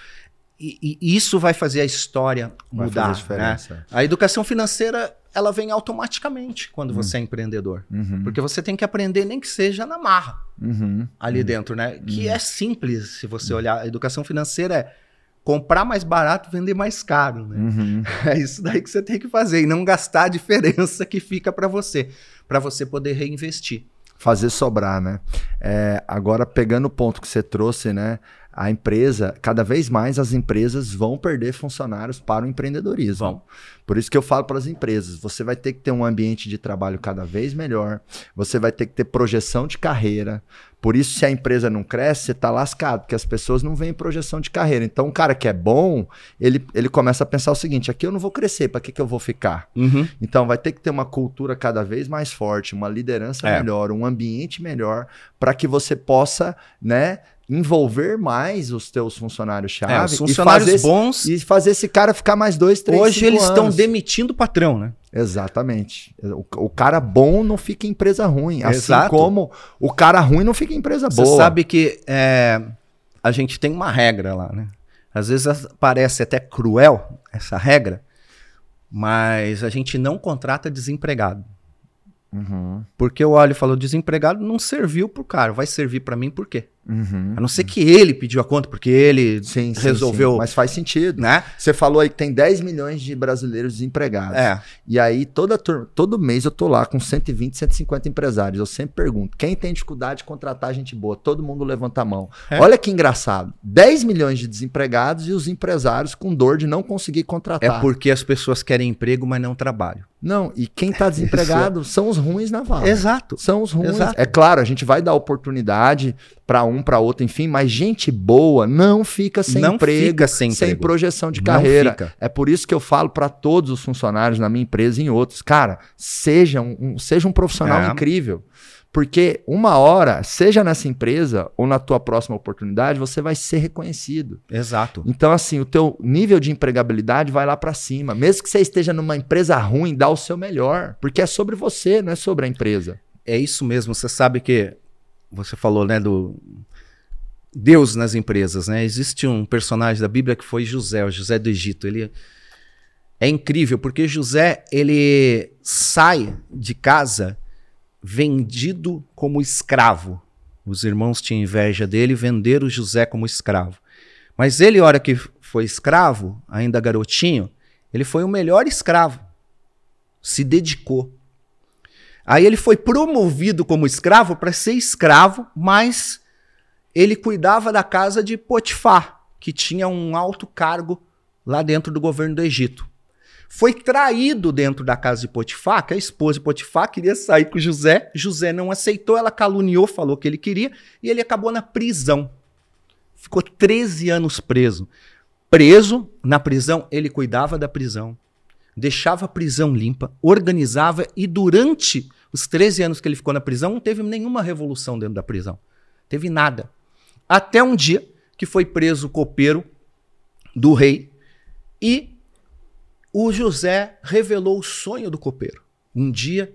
E, e, isso vai fazer a história vai mudar. Né? A educação financeira ela vem automaticamente quando uhum. você é empreendedor. Uhum. Porque você tem que aprender, nem que seja na marra, uhum. ali dentro, né? Que é simples, se você olhar. A educação financeira é comprar mais barato, vender mais caro, né? É isso daí que você tem que fazer e não gastar a diferença que fica para você, para você poder reinvestir. Fazer sobrar, né? É, agora, pegando o ponto que você trouxe, né? A empresa, cada vez mais as empresas vão perder funcionários para o empreendedorismo. Vão. Por isso que eu falo para as empresas, você vai ter que ter um ambiente de trabalho cada vez melhor, você vai ter que ter projeção de carreira. Por isso, se a empresa não cresce, você está lascado, porque as pessoas não veem projeção de carreira. Então, um cara que é bom, ele, ele começa a pensar o seguinte: aqui eu não vou crescer, para que, que eu vou ficar? Uhum. Então, vai ter que ter uma cultura cada vez mais forte, uma liderança é. melhor, um ambiente melhor, para que você possa, né? Envolver mais os teus funcionários-chave. É, os funcionários e bons. e fazer esse cara ficar mais dois, três, Hoje eles estão demitindo o patrão, né? Exatamente. O, o, cara bom não fica em empresa ruim. Assim Exato. como o cara ruim não fica em empresa boa. Você sabe que é, a gente tem uma regra lá, né? Às vezes parece até cruel essa regra, mas a gente não contrata desempregado. Uhum. Porque o olho falou, desempregado não serviu pro cara, vai servir para mim por quê? Uhum. A não ser que ele pediu a conta, porque ele sim, resolveu. Sim, Mas faz sentido. Né? Você falou aí que tem 10 milhões de brasileiros desempregados. É. E aí, toda turma, todo mês eu tô lá com 120, 150 empresários. Eu sempre pergunto: quem tem dificuldade de contratar gente boa? Todo mundo levanta a mão. É. Olha que engraçado: 10 milhões de desempregados e os empresários com dor de não conseguir contratar. É porque as pessoas querem emprego, mas não trabalham. Não, e quem está desempregado são os ruins na vala. Exato. São os ruins. Exato. É claro, a gente vai dar oportunidade para um, para outro, enfim, mas gente boa não fica sem não emprego, fica sem, sem emprego. projeção de carreira. É por isso que eu falo para todos os funcionários na minha empresa e em outros, cara, seja um, seja um profissional é. incrível. Porque uma hora, seja nessa empresa ou na tua próxima oportunidade, você vai ser reconhecido. Exato. Então, assim, o teu nível de empregabilidade vai lá para cima. Mesmo que você esteja numa empresa ruim, dá o seu melhor. Porque é sobre você, não é sobre a empresa. É isso mesmo. Você sabe que você falou, né, do Deus nas empresas, né? Existe um personagem da Bíblia que foi José, o José do Egito. Ele é incrível porque José, ele sai de casa vendido como escravo. Os irmãos tinham inveja dele venderam José como escravo. Mas ele, hora que foi escravo, ainda garotinho, ele foi o melhor escravo. Se dedicou. Aí ele foi promovido como escravo para ser escravo, mas ele cuidava da casa de Potifar, que tinha um alto cargo lá dentro do governo do Egito foi traído dentro da casa de Potifar, que a esposa de Potifar queria sair com José, José não aceitou, ela caluniou, falou que ele queria, e ele acabou na prisão. Ficou 13 anos preso. Preso, na prisão, ele cuidava da prisão, deixava a prisão limpa, organizava, e durante os 13 anos que ele ficou na prisão, não teve nenhuma revolução dentro da prisão. Teve nada. Até um dia que foi preso o copeiro do rei e o José revelou o sonho do copeiro. Um dia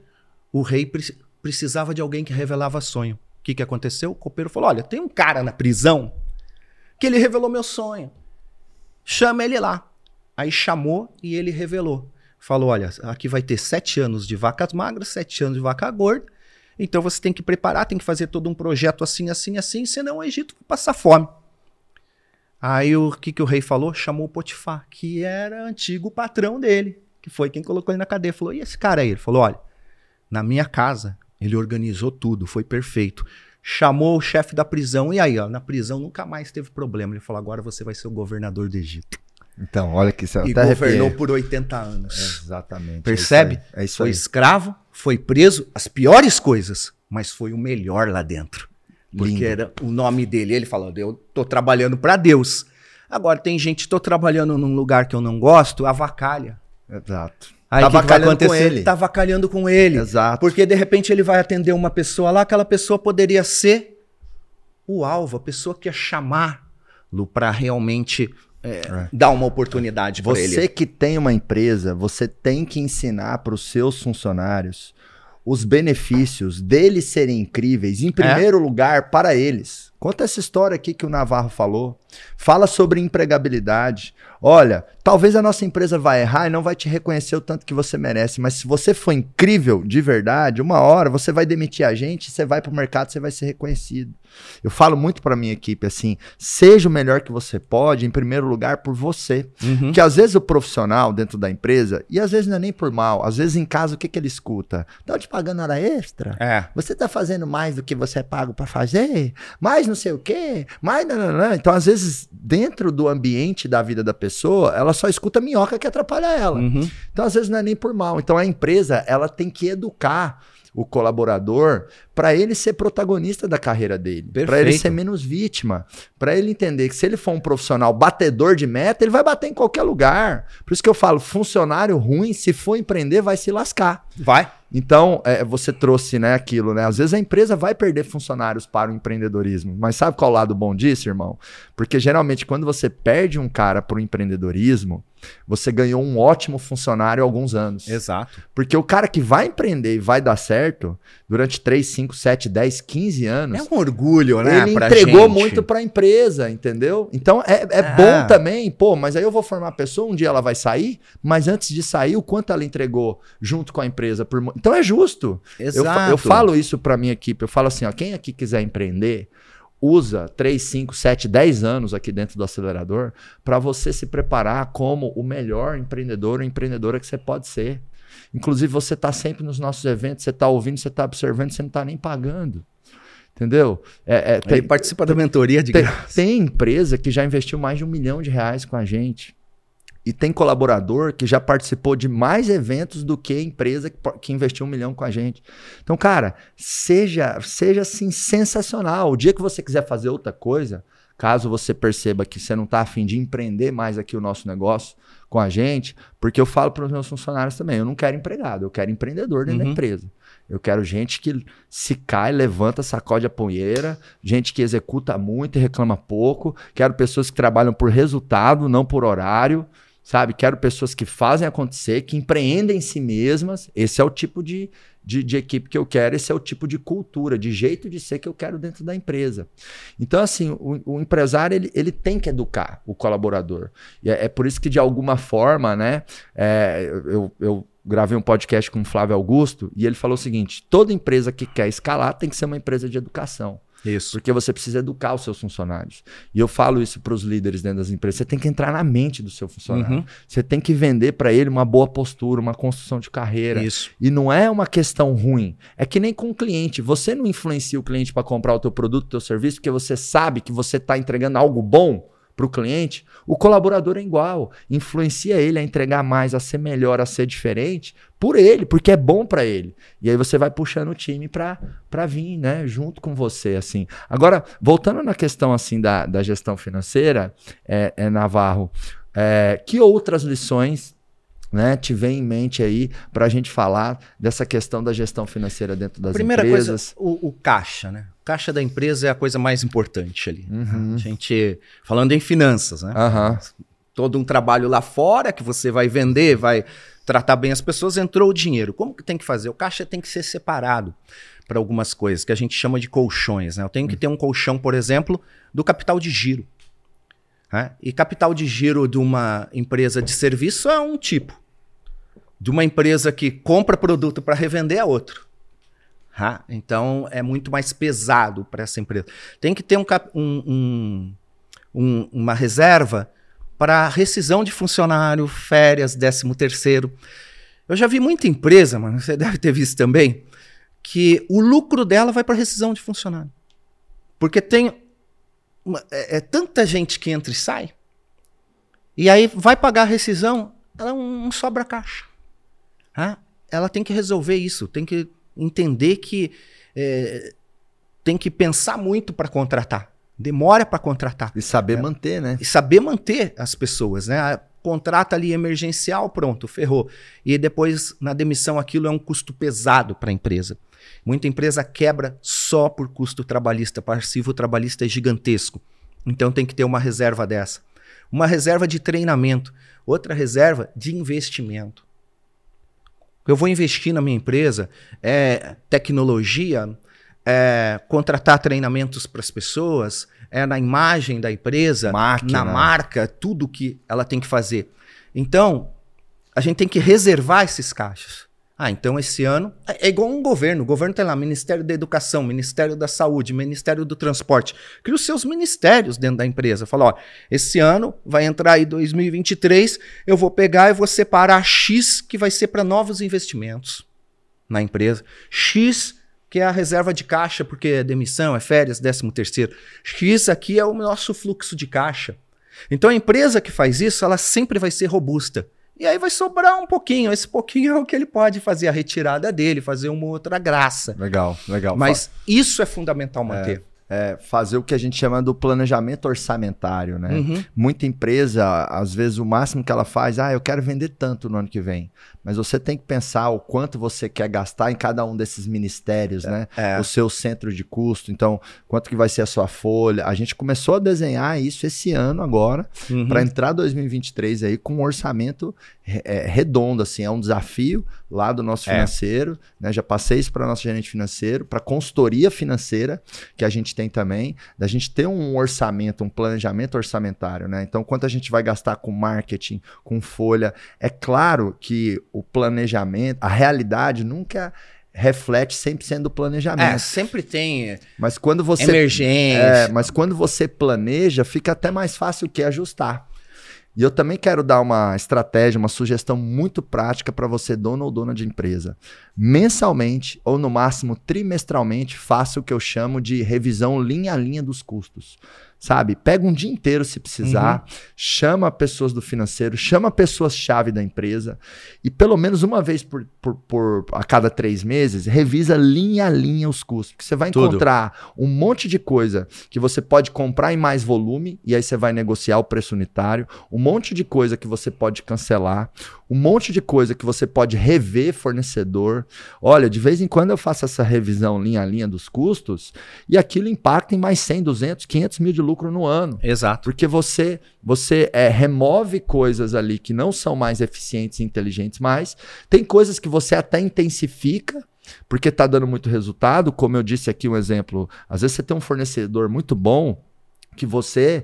o rei pre precisava de alguém que revelava sonho. O que, que aconteceu? O copeiro falou: Olha, tem um cara na prisão que ele revelou meu sonho. Chama ele lá. Aí chamou e ele revelou. Falou: Olha, aqui vai ter sete anos de vacas magras, sete anos de vaca gorda. Então você tem que preparar, tem que fazer todo um projeto assim, assim, assim, senão o Egito vai passar fome. Aí o que, que o rei falou? Chamou o Potifar, que era antigo patrão dele, que foi quem colocou ele na cadeia. Falou: e esse cara aí? Ele falou: olha, na minha casa, ele organizou tudo, foi perfeito. Chamou o chefe da prisão, e aí, ó, na prisão nunca mais teve problema. Ele falou: agora você vai ser o governador do Egito. Então, olha que E governou arrepiei. por 80 anos. Exatamente. É Percebe? É isso foi aí. escravo, foi preso, as piores coisas, mas foi o melhor lá dentro. Porque Lindo. era o nome dele. Ele falou: eu tô trabalhando para Deus. Agora tem gente, tô trabalhando num lugar que eu não gosto, avacalha. Exato. Aí tá que, que com ele. Tá avacalhando com ele. Exato. Porque de repente ele vai atender uma pessoa lá, aquela pessoa poderia ser o alvo, a pessoa que ia chamá-lo para realmente é, dar uma oportunidade para ele. Você que tem uma empresa, você tem que ensinar para os seus funcionários os benefícios deles serem incríveis, em é? primeiro lugar, para eles. Conta essa história aqui que o Navarro falou. Fala sobre empregabilidade. Olha, talvez a nossa empresa vai errar e não vai te reconhecer o tanto que você merece, mas se você for incrível de verdade, uma hora você vai demitir a gente, você vai para o mercado, você vai ser reconhecido. Eu falo muito para minha equipe assim: seja o melhor que você pode, em primeiro lugar, por você. Uhum. Que às vezes o profissional dentro da empresa, e às vezes não é nem por mal, às vezes em casa o que, que ele escuta? Estão te pagando hora extra? É. Você está fazendo mais do que você é pago para fazer? Mais não sei o quê? Mais. Não, não, não. Então, às vezes, dentro do ambiente da vida da pessoa, ela só escuta minhoca que atrapalha ela. Uhum. Então, às vezes, não é nem por mal. Então, a empresa, ela tem que educar o colaborador para ele ser protagonista da carreira dele, para ele ser menos vítima, para ele entender que se ele for um profissional batedor de meta, ele vai bater em qualquer lugar. Por isso que eu falo, funcionário ruim, se for empreender, vai se lascar. Vai. Então, é, você trouxe né, aquilo, né? Às vezes a empresa vai perder funcionários para o empreendedorismo. Mas sabe qual é o lado bom disso, irmão? Porque geralmente, quando você perde um cara para o empreendedorismo, você ganhou um ótimo funcionário há alguns anos. Exato. Porque o cara que vai empreender e vai dar certo, durante 3, 5, 7, 10, 15 anos. É um orgulho, né? Ele entregou gente. muito para a empresa, entendeu? Então é, é ah. bom também, pô, mas aí eu vou formar a pessoa, um dia ela vai sair, mas antes de sair, o quanto ela entregou junto com a empresa. Por... Então é justo. Exato. Eu, eu falo isso para minha equipe, eu falo assim, ó, quem aqui quiser empreender, usa 3, 5, 7, 10 anos aqui dentro do acelerador para você se preparar como o melhor empreendedor ou empreendedora que você pode ser. Inclusive, você está sempre nos nossos eventos, você está ouvindo, você está observando, você não está nem pagando. Entendeu? É, é, tem, Ele participa da mentoria de tem, tem empresa que já investiu mais de um milhão de reais com a gente. E tem colaborador que já participou de mais eventos do que a empresa que, que, investiu um milhão com a gente. Então, cara, seja, seja assim sensacional. O dia que você quiser fazer outra coisa, caso você perceba que você não está afim de empreender mais aqui o nosso negócio com a gente, porque eu falo para os meus funcionários também, eu não quero empregado, eu quero empreendedor dentro uhum. da empresa. Eu quero gente que se cai, levanta, sacode a poeira, gente que executa muito e reclama pouco. Quero pessoas que trabalham por resultado, não por horário sabe? Quero pessoas que fazem acontecer, que empreendem em si mesmas. Esse é o tipo de, de, de, equipe que eu quero, esse é o tipo de cultura, de jeito de ser que eu quero dentro da empresa. Então, assim, o, o empresário ele, ele tem que educar o colaborador. E é, é por isso que, de alguma forma, né, é, eu, eu gravei um podcast com o Flávio Augusto e ele falou o seguinte: toda empresa que quer escalar tem que ser uma empresa de educação. Isso. Porque você precisa educar os seus funcionários. E eu falo isso para os líderes dentro das empresas. Você tem que entrar na mente do seu funcionário. Uhum. Você tem que vender para ele uma boa postura, uma construção de carreira. Isso. E não é uma questão ruim. É que nem com o cliente. Você não influencia o cliente para comprar o teu produto, o teu serviço, porque você sabe que você está entregando algo bom para o cliente, o colaborador é igual. Influencia ele a entregar mais, a ser melhor, a ser diferente por ele, porque é bom para ele. E aí você vai puxando o time para vir, né, junto com você, assim. Agora, voltando na questão, assim, da, da gestão financeira, é, é Navarro, é, que outras lições né, te vem em mente aí para a gente falar dessa questão da gestão financeira dentro das Primeira empresas? coisa, o, o caixa, né? O caixa da empresa é a coisa mais importante ali. Uhum. A gente, falando em finanças, né? Aham. Todo um trabalho lá fora que você vai vender, vai tratar bem as pessoas, entrou o dinheiro. Como que tem que fazer? O caixa tem que ser separado para algumas coisas que a gente chama de colchões. Né? Eu tenho que ter um colchão, por exemplo, do capital de giro. né? E capital de giro de uma empresa de serviço é um tipo. De uma empresa que compra produto para revender é outro. Então é muito mais pesado para essa empresa. Tem que ter um, um- um- um- uma reserva para rescisão de funcionário, férias, décimo terceiro. Eu já vi muita empresa, mano, você deve ter visto também, que o lucro dela vai para rescisão de funcionário. Porque tem uma- é, é tanta gente que entra e sai, e aí vai pagar a rescisão, ela não sobra caixa. Ah, Ela tem que resolver isso, tem que entender que é, tem que pensar muito para contratar. Demora para contratar E saber manter, né? e saber manter as pessoas, né? Ah, Contrata ali emergencial, pronto, ferrou. E depois, na demissão, aquilo é um custo pesado para a empresa. Muita empresa quebra só por custo trabalhista. Passivo trabalhista é gigantesco. Então tem que ter uma reserva dessa. Uma reserva de treinamento. Outra reserva de investimento. Eu vou investir na minha empresa, é tecnologia, é contratar treinamentos para as pessoas, é na imagem da empresa, Máquina. na marca, tudo que ela tem que fazer. Então, a gente tem que reservar esses caixas. Ah, então esse ano é é igual um governo. O governo tem lá Ministério da Educação, Ministério da Saúde, Ministério do Transporte. Cria os seus ministérios dentro da empresa. Fala, ó, esse ano vai entrar aí 2023, eu vou pegar e vou separar X que vai ser para novos investimentos na empresa. X que é a reserva de caixa, porque é demissão, é férias, décimo terceiro. X aqui é o nosso fluxo de caixa. Então a empresa que faz isso, ela sempre vai ser robusta. E aí vai sobrar um pouquinho. Esse pouquinho é o que ele pode fazer a retirada dele, fazer uma outra graça. Legal, legal. Mas isso é fundamental manter. é, fazer o que a gente chama do planejamento orçamentário, né? Uhum. Muita empresa, às vezes, o máximo que ela faz, ah, eu quero vender tanto no ano que vem. Mas você tem que pensar o quanto você quer gastar em cada um desses ministérios, né? É. O seu centro de custo. Então, quanto que vai ser a sua folha. A gente começou a desenhar isso esse ano agora, Uhum. para entrar 2023 aí com um orçamento é, redondo, assim, é um desafio lá do nosso É. financeiro, né? Já passei isso para nosso gerente financeiro, para consultoria financeira que a gente tem também, da gente ter um orçamento, um planejamento orçamentário, né? Então, quanto a gente vai gastar com marketing, com folha, é claro que o planejamento, a realidade nunca reflete 100% do planejamento. É, sempre tem Mas quando você emergência. é, mas quando você planeja, fica até mais fácil que ajustar. E eu também quero dar uma estratégia, uma sugestão muito prática para você, dono ou dona de empresa. Mensalmente, ou no máximo trimestralmente, faça o que eu chamo de revisão linha a linha dos custos. Sabe? Pega um dia inteiro se precisar, chama pessoas do financeiro, chama pessoas-chave da empresa e pelo menos uma vez por, por, por- a cada três meses, revisa linha a linha os custos. Porque você vai Tudo. encontrar um monte de coisa que você pode comprar em mais volume e aí você vai negociar o preço unitário, um monte de coisa que você pode cancelar, um monte de coisa que você pode rever fornecedor. Olha, de vez em quando eu faço essa revisão linha a linha dos custos e aquilo impacta em mais 100, 200, 500 mil de lucro no ano. Exato. Porque você você é, remove coisas ali que não são mais eficientes e inteligentes mais. Tem coisas que você até intensifica, porque está dando muito resultado. Como eu disse aqui um exemplo, às vezes você tem um fornecedor muito bom que você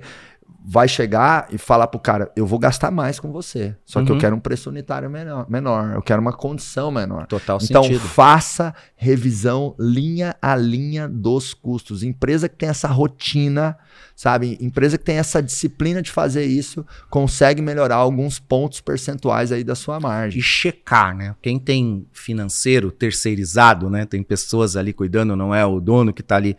vai chegar e falar pro cara, eu vou gastar mais com você. Só que eu Uhum. quero um preço unitário menor, menor, eu quero uma condição menor. Total Então, sentido. faça revisão linha a linha dos custos. Empresa que tem essa rotina, sabe? Empresa que tem essa disciplina de fazer isso, consegue melhorar alguns pontos percentuais aí da sua margem. e checar, né? Quem tem financeiro terceirizado, né? Tem pessoas ali cuidando, não é o dono que está ali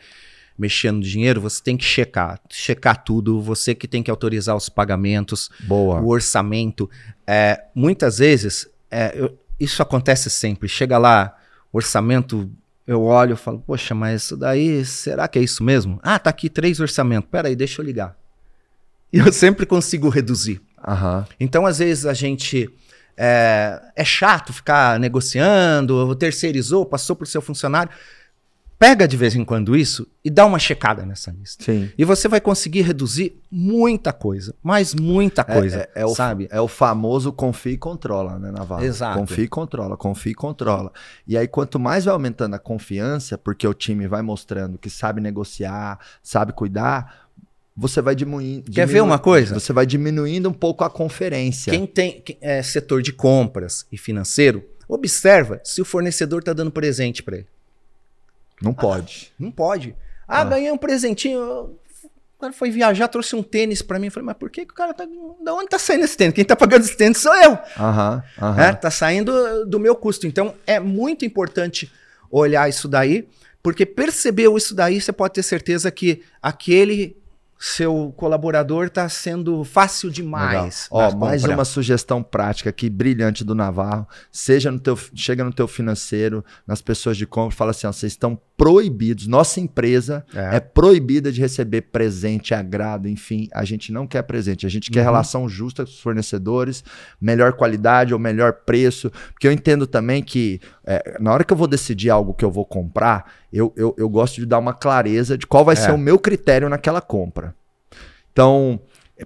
mexendo no dinheiro, você tem que checar, checar tudo, você que tem que autorizar os pagamentos, Boa. o orçamento. É, muitas vezes, é, eu- isso acontece sempre. Chega lá, orçamento, eu olho e falo, poxa, mas isso daí, será que é isso mesmo? Ah, tá aqui três orçamentos. Peraí, deixa eu ligar. E eu sempre consigo reduzir. Aham. Então, às vezes, a gente é, é chato ficar negociando, terceirizou, passou por seu funcionário. Pega de vez em quando isso e dá uma checada nessa lista. Sim. E você vai conseguir reduzir muita coisa, mas muita coisa, É, é, é o, sabe? é o famoso confia e controla, né, Navarro? Exato. Confia e controla, confia e controla. E aí, quanto mais vai aumentando a confiança, porque o time vai mostrando que sabe negociar, sabe cuidar, você vai diminuindo. Quer ver uma coisa? Você vai diminuindo um pouco a conferência. Quem tem quem- é, setor de compras e financeiro, observa se o fornecedor está dando presente para ele. Não pode. Não pode. Ah, Ah. ganhei um presentinho. O cara foi viajar, trouxe um tênis pra mim. Eu falei, mas por que, que o cara tá. Da onde tá saindo esse tênis? Quem tá pagando esse tênis sou eu. Aham, aham. É, tá saindo do meu custo. Então é muito importante olhar isso daí, porque percebeu isso daí, você pode ter certeza que aquele seu colaborador está sendo fácil demais. Ó, mais compra. uma sugestão prática aqui, brilhante do Navarro. Seja no teu, chega no teu financeiro, nas pessoas de compra, fala assim: ó, vocês estão proibidos. Nossa empresa É. é. proibida de receber presente, agrado, enfim. A gente não quer presente, a gente quer Uhum. relação justa com os fornecedores, melhor qualidade ou melhor preço. Porque eu entendo também que é, na hora que eu vou decidir algo que eu vou comprar, eu, eu, eu gosto de dar uma clareza de qual vai É. ser o meu critério naquela compra. Então,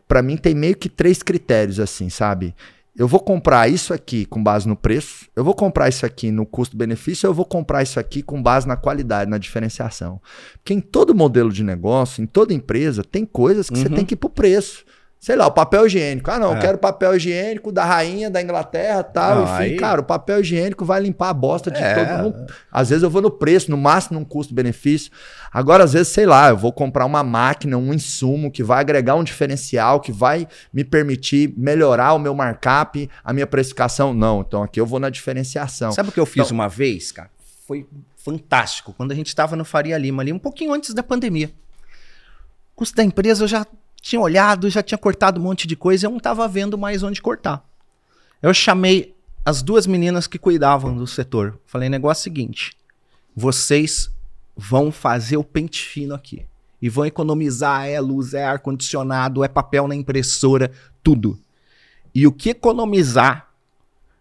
para mim tem meio que três critérios assim, sabe? Eu vou comprar isso aqui com base no preço, eu vou comprar isso aqui no custo-benefício, eu vou comprar isso aqui com base na qualidade, na diferenciação. Porque em todo modelo de negócio, em toda empresa, tem coisas que você Uhum. tem que ir pro preço. Sei lá, o papel higiênico. Ah, não, É. eu quero papel higiênico da rainha da Inglaterra tal. Não, Enfim, aí- cara, o papel higiênico vai limpar a bosta de É. todo mundo. Às vezes eu vou no preço, no máximo num custo-benefício. Agora, às vezes, sei lá, eu vou comprar uma máquina, um insumo que vai agregar um diferencial, que vai me permitir melhorar o meu markup, a minha precificação. Não, então aqui eu vou na diferenciação. Sabe o que eu fiz Então- uma vez, cara? Foi fantástico. Quando a gente estava no Faria Lima ali, um pouquinho antes da pandemia. O custo da empresa eu já tinha olhado, já tinha cortado um monte de coisa, eu não estava vendo mais onde cortar. Eu chamei as duas meninas que cuidavam do setor. Falei, negócio é o seguinte, vocês vão fazer o pente fino aqui. E vão economizar, é luz, é ar-condicionado, é papel na impressora, tudo. E o que economizar,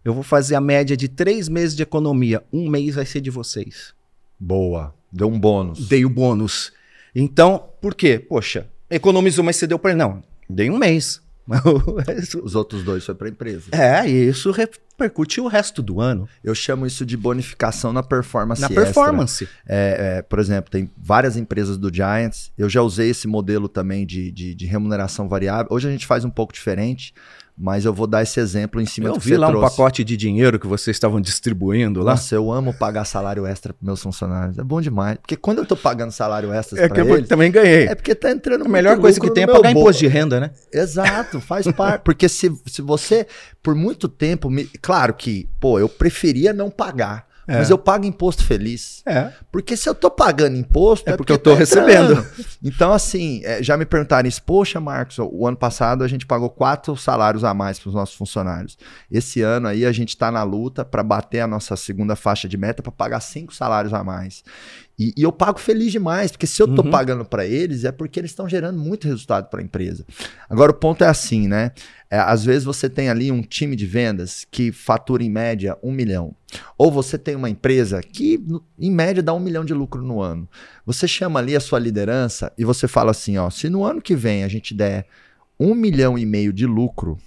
eu vou fazer a média de três meses de economia. Um mês vai ser de vocês. Boa. Deu um bônus. Dei o bônus. Então, por quê? Poxa, economizou, mas você deu para ele. Não, dei um mês. Os outros dois foi para empresa. é, e isso repercute o resto do ano. Eu chamo isso de bonificação na performance na extra. performance. É, é, por exemplo, tem várias empresas do Giants. Eu já usei esse modelo também de, de, de remuneração variável. Hoje a gente faz um pouco diferente, mas eu vou dar esse exemplo em cima Eu do que vi você lá um trouxe. pacote de dinheiro que vocês estavam distribuindo lá. Nossa, eu amo pagar salário extra para meus funcionários. É bom demais. Porque quando eu tô pagando salário extra É que para eu eles, também ganhei. é porque tá entrando a melhor coisa que tem é pagar imposto de renda, né? Exato, faz parte. Porque se, se você, por muito tempo, me- claro que, pô, eu preferia não pagar. É. Mas eu pago imposto feliz. É. Porque se eu tô pagando imposto, É porque eu tô recebendo. Então, assim, é, já me perguntaram isso. Poxa, Marcos, o ano passado a gente pagou quatro salários a mais para os nossos funcionários. Esse ano aí a gente tá na luta para bater a nossa segunda faixa de meta para pagar cinco salários a mais. E, e eu pago feliz demais, porque se eu tô Uhum. pagando para eles é porque eles estão gerando muito resultado para a empresa. Agora o ponto é assim, né? É, às vezes você tem ali um time de vendas que fatura em média um milhão. Ou você tem uma empresa que, em média, dá um milhão de lucro no ano. Você chama ali a sua liderança e você fala assim: ó, se no ano que vem a gente der um milhão e meio de lucro,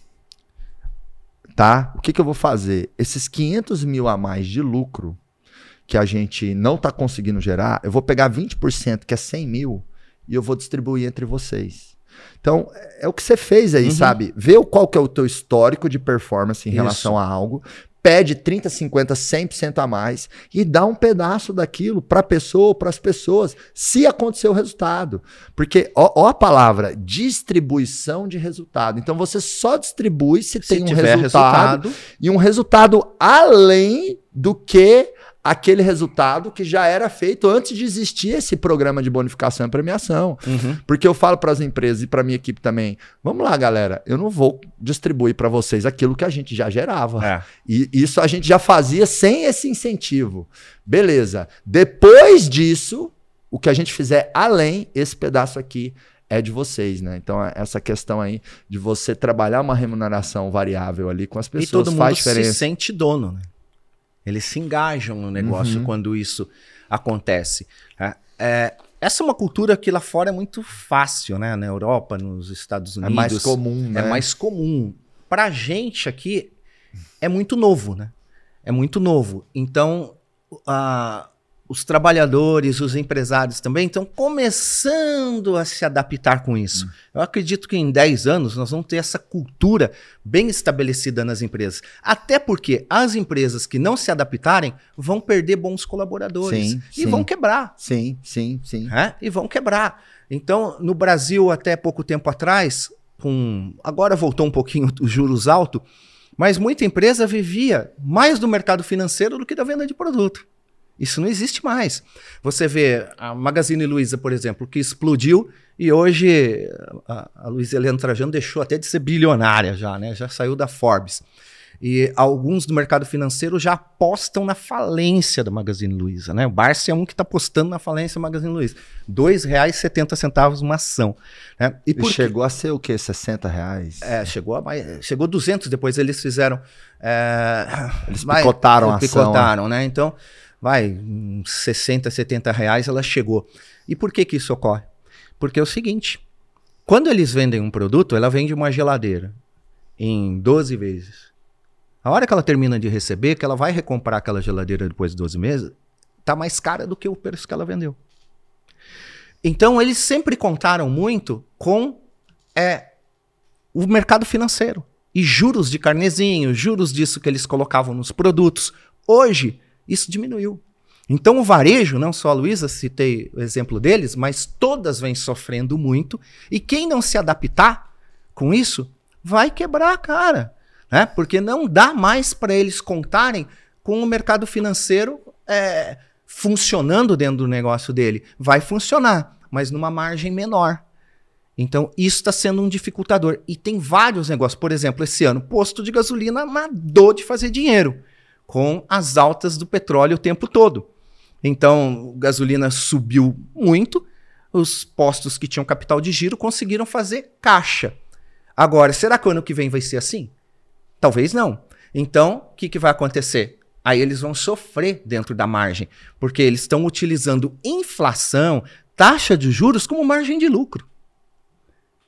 tá? O que, que eu vou fazer? Esses 500 mil a mais de lucro que a gente não tá conseguindo gerar, eu vou pegar 20%, que é 100 mil, e eu vou distribuir entre vocês. Então, é é o que você fez aí, Uhum. sabe? Vê qual que é o teu histórico de performance em Isso. relação a algo, pede 30, 50, 100% a mais e dá um pedaço daquilo para a pessoa, para as pessoas, se acontecer o resultado. Porque, ó, ó a palavra, distribuição de resultado. Então, você só distribui se, Se tem um resultado, resultado, e um resultado além do que aquele resultado que já era feito antes de existir esse programa de bonificação e premiação. Uhum. Porque eu falo para as empresas e para minha equipe também, vamos lá, galera, eu não vou distribuir para vocês aquilo que a gente já gerava. É. E isso a gente já fazia sem esse incentivo. Beleza. Depois disso, o que a gente fizer além, esse pedaço aqui é de vocês, né? Então, é essa questão aí de você trabalhar uma remuneração variável ali com as pessoas e todo mundo faz diferença. se sente dono, né? Eles se engajam no negócio Uhum. quando isso acontece. É, é, essa é uma cultura que lá fora é muito fácil, né? Na Europa, nos Estados É Unidos. mais comum, né? É mais comum. Pra gente aqui é muito novo, né? É muito novo. Então, a- os trabalhadores, os empresários também estão começando a se adaptar com isso. Eu acredito que em 10 anos nós vamos ter essa cultura bem estabelecida nas empresas. Até porque as empresas que não se adaptarem vão perder bons colaboradores Sim, e sim. vão quebrar Sim, sim, sim. né? E vão quebrar. Então, no Brasil, até pouco tempo atrás, com agora voltou um pouquinho os juros altos, mas muita empresa vivia mais do mercado financeiro do que da venda de produto. Isso não existe mais. Você vê a Magazine Luiza, por exemplo, que explodiu e hoje a, a Luiza Helena Trajano deixou até de ser bilionária já, né? Já saiu da Forbes. E alguns do mercado financeiro já apostam na falência da Magazine Luiza, né? O Barça é um que está apostando na falência da Magazine Luiza. R$ 2,70 uma ação. Né? E E chegou a ser o quê? 60 reais? É, chegou a mais, chegou 200, depois eles fizeram... é, Eles picotaram a ação, Picotaram, né? Então, vai, uns 60, 70 reais ela chegou. E por que que isso ocorre? Porque é o seguinte, quando eles vendem um produto, ela vende uma geladeira em 12 vezes. A hora que ela termina de receber, que ela vai recomprar aquela geladeira depois de 12 meses, tá mais cara do que o preço que ela vendeu. Então, eles sempre contaram muito com é, o mercado financeiro. E juros de carnezinho, juros disso que eles colocavam nos produtos. Hoje, isso diminuiu. Então, o varejo, não só a Luísa, citei o exemplo deles, mas todas vêm sofrendo muito. E quem não se adaptar com isso, vai quebrar a cara. Né? Porque não dá mais para eles contarem com o mercado financeiro é, funcionando dentro do negócio dele. Vai funcionar, mas numa margem menor. Então, isso está sendo um dificultador. E tem vários negócios. Por exemplo, esse ano, posto de gasolina nadou de fazer dinheiro com as altas do petróleo o tempo todo. Então, gasolina subiu muito, os postos que tinham capital de giro conseguiram fazer caixa. Agora, será que o ano que vem vai ser assim? Talvez não. Então, o que, que vai acontecer? Aí eles vão sofrer dentro da margem, porque eles estão utilizando inflação, taxa de juros como margem de lucro.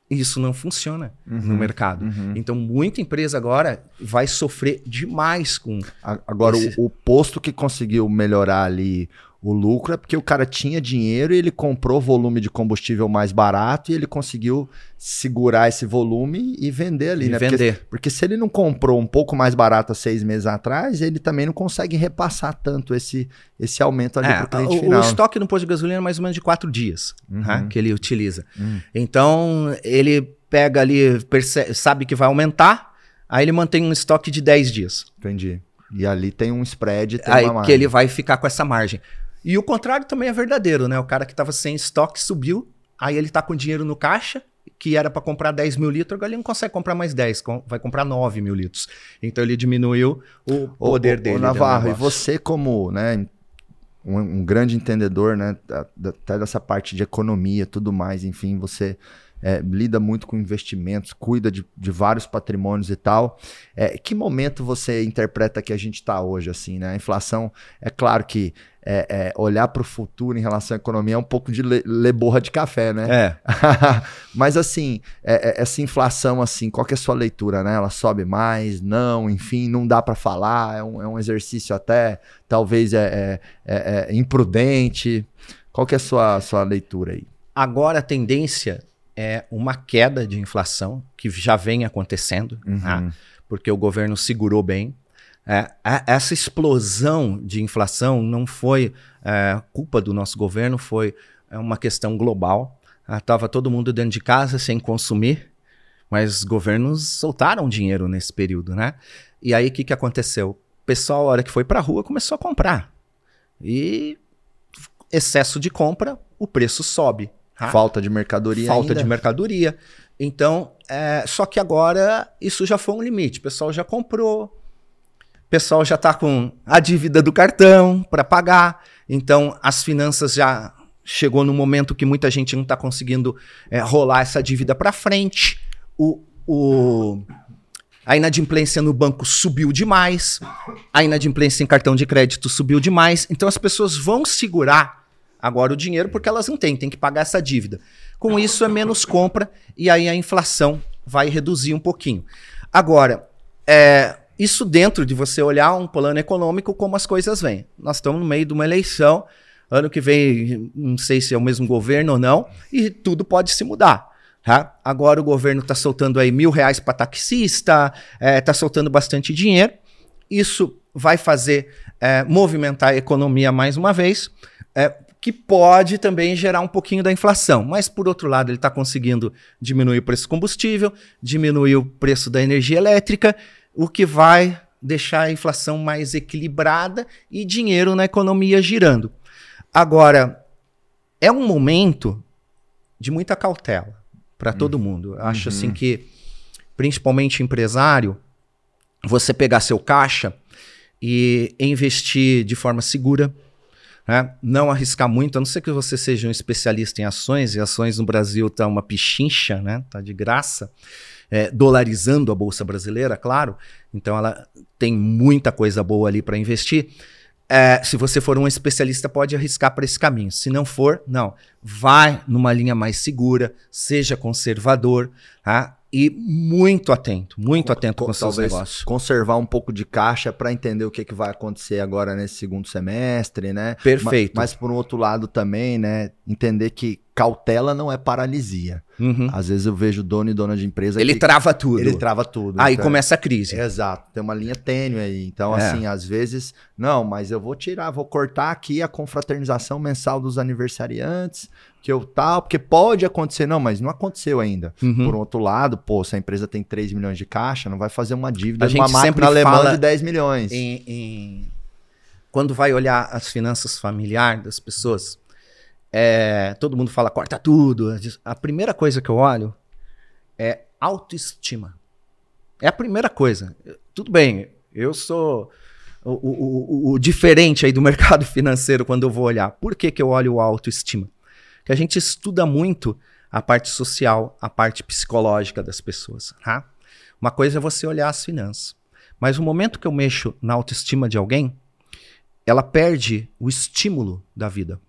Isso não funciona no mercado. uhum. Então, muita empresa agora vai sofrer demais com. Agora, o- Esse- o, posto que conseguiu melhorar ali o lucro é porque o cara tinha dinheiro e ele comprou volume de combustível mais barato e ele conseguiu segurar esse volume e vender ali, E né? vender. Porque, porque se ele não comprou um pouco mais barato há seis meses atrás, ele também não consegue repassar tanto esse, esse aumento ali É, cliente o, final. o estoque no posto de gasolina é mais ou menos de quatro dias Uhum. né, que ele utiliza. Hum. Então, ele pega ali, perce- sabe que vai aumentar, aí ele mantém um estoque de 10 dias. Entendi. E ali tem um spread, tem aí que ele vai ficar com essa margem. E o contrário também é verdadeiro, né? O cara que estava sem estoque subiu, aí ele tá com dinheiro no caixa, que era para comprar 10 mil litros, agora ele não consegue comprar mais 10, com- vai comprar 9 mil litros. Então ele diminuiu o poder ô, dele. Ô, do Navarro, e você como, né, um, um grande entendedor, né, até dessa parte de economia, tudo mais, enfim, você é, lida muito com investimentos, cuida de, de vários patrimônios e tal. É, que momento você interpreta que a gente está hoje, assim, né? A inflação, é claro que é, é, olhar para o futuro em relação à economia é um pouco de le- ler borra de café, né? É. Mas assim, é- é- essa inflação, assim, qual é a sua leitura, né? Ela sobe mais, não, enfim, não dá para falar, é um, é um exercício até, talvez, é imprudente. Qual que é a sua, sua leitura aí? Agora a tendência é uma queda de inflação, que já vem acontecendo, Uhum. tá? porque o governo segurou bem. É, a- essa explosão de inflação não foi é, culpa do nosso governo, foi é, uma questão global. Estava todo mundo dentro de casa sem consumir, mas os governos soltaram dinheiro nesse período, né? E aí o que, que aconteceu? O pessoal, a hora que foi para a rua, começou a comprar. E excesso de compra, o preço sobe. Tá? Falta de mercadoria falta ainda? de mercadoria. Então, é, só que agora isso já foi um limite. O pessoal já comprou, o pessoal já está com a dívida do cartão para pagar. Então, as finanças já chegou no momento que muita gente não está conseguindo é, rolar essa dívida para frente. O, o, a inadimplência no banco subiu demais. A inadimplência em cartão de crédito subiu demais. Então as pessoas vão segurar agora o dinheiro porque elas não têm, tem que pagar essa dívida. Com isso é menos compra e aí a inflação vai reduzir um pouquinho. Agora, é, isso dentro de você olhar um plano econômico como as coisas vêm. Nós estamos no meio de uma eleição, ano que vem não sei se é o mesmo governo ou não, e tudo pode se mudar. Tá? Agora o governo está soltando aí mil reais para taxista, está é, tá soltando bastante dinheiro. Isso vai fazer é, movimentar a economia mais uma vez, é, que pode também gerar um pouquinho da inflação. Mas, por outro lado, ele está conseguindo diminuir o preço do combustível, diminuir o preço da energia elétrica, o que vai deixar a inflação mais equilibrada e dinheiro na economia girando. Agora, é um momento de muita cautela para todo uhum. mundo. Eu acho assim, uhum. assim que, principalmente empresário, você pegar seu caixa e investir de forma segura, né? não arriscar muito, a não ser que você seja um especialista em ações, e ações no Brasil tá uma pichincha, né? tá de graça, é, dolarizando a Bolsa Brasileira, claro, então ela tem muita coisa boa ali para investir. É, se você for um especialista, pode arriscar para esse caminho. Se não for, não. Vai numa linha mais segura, seja conservador, tá? E muito atento, muito atento com, seus negócios. Conservar um pouco de caixa para entender o que, que vai acontecer agora nesse segundo semestre, né? Perfeito. Mas, mas por um outro lado também, né? Entender que cautela não é paralisia. Uhum. Às vezes eu vejo dono e dona de empresa. Ele trava tudo. Ele trava tudo. Aí então, começa a crise. Exato. Tem uma linha tênue aí. Então, é. assim, às vezes, não, mas eu vou tirar, vou cortar aqui a confraternização mensal dos aniversariantes, que eu tal, porque pode acontecer. Não, mas não aconteceu ainda. Uhum. Por outro lado, pô, se a empresa tem 3 milhões de caixa, não vai fazer uma dívida de uma máquina alemã de 10 milhões. Em, em... Quando vai olhar as finanças familiares das pessoas é, todo mundo fala, corta tudo. A primeira coisa que eu olho é autoestima. É a primeira coisa. Tudo bem, eu sou o, o, o, o, diferente aí do mercado financeiro quando eu vou olhar. Por que, que eu olho o autoestima? Que a gente estuda muito a parte social, a parte psicológica das pessoas. Tá? Uma coisa é você olhar as finanças. Mas o momento que eu mexo na autoestima de alguém, ela perde o estímulo da vida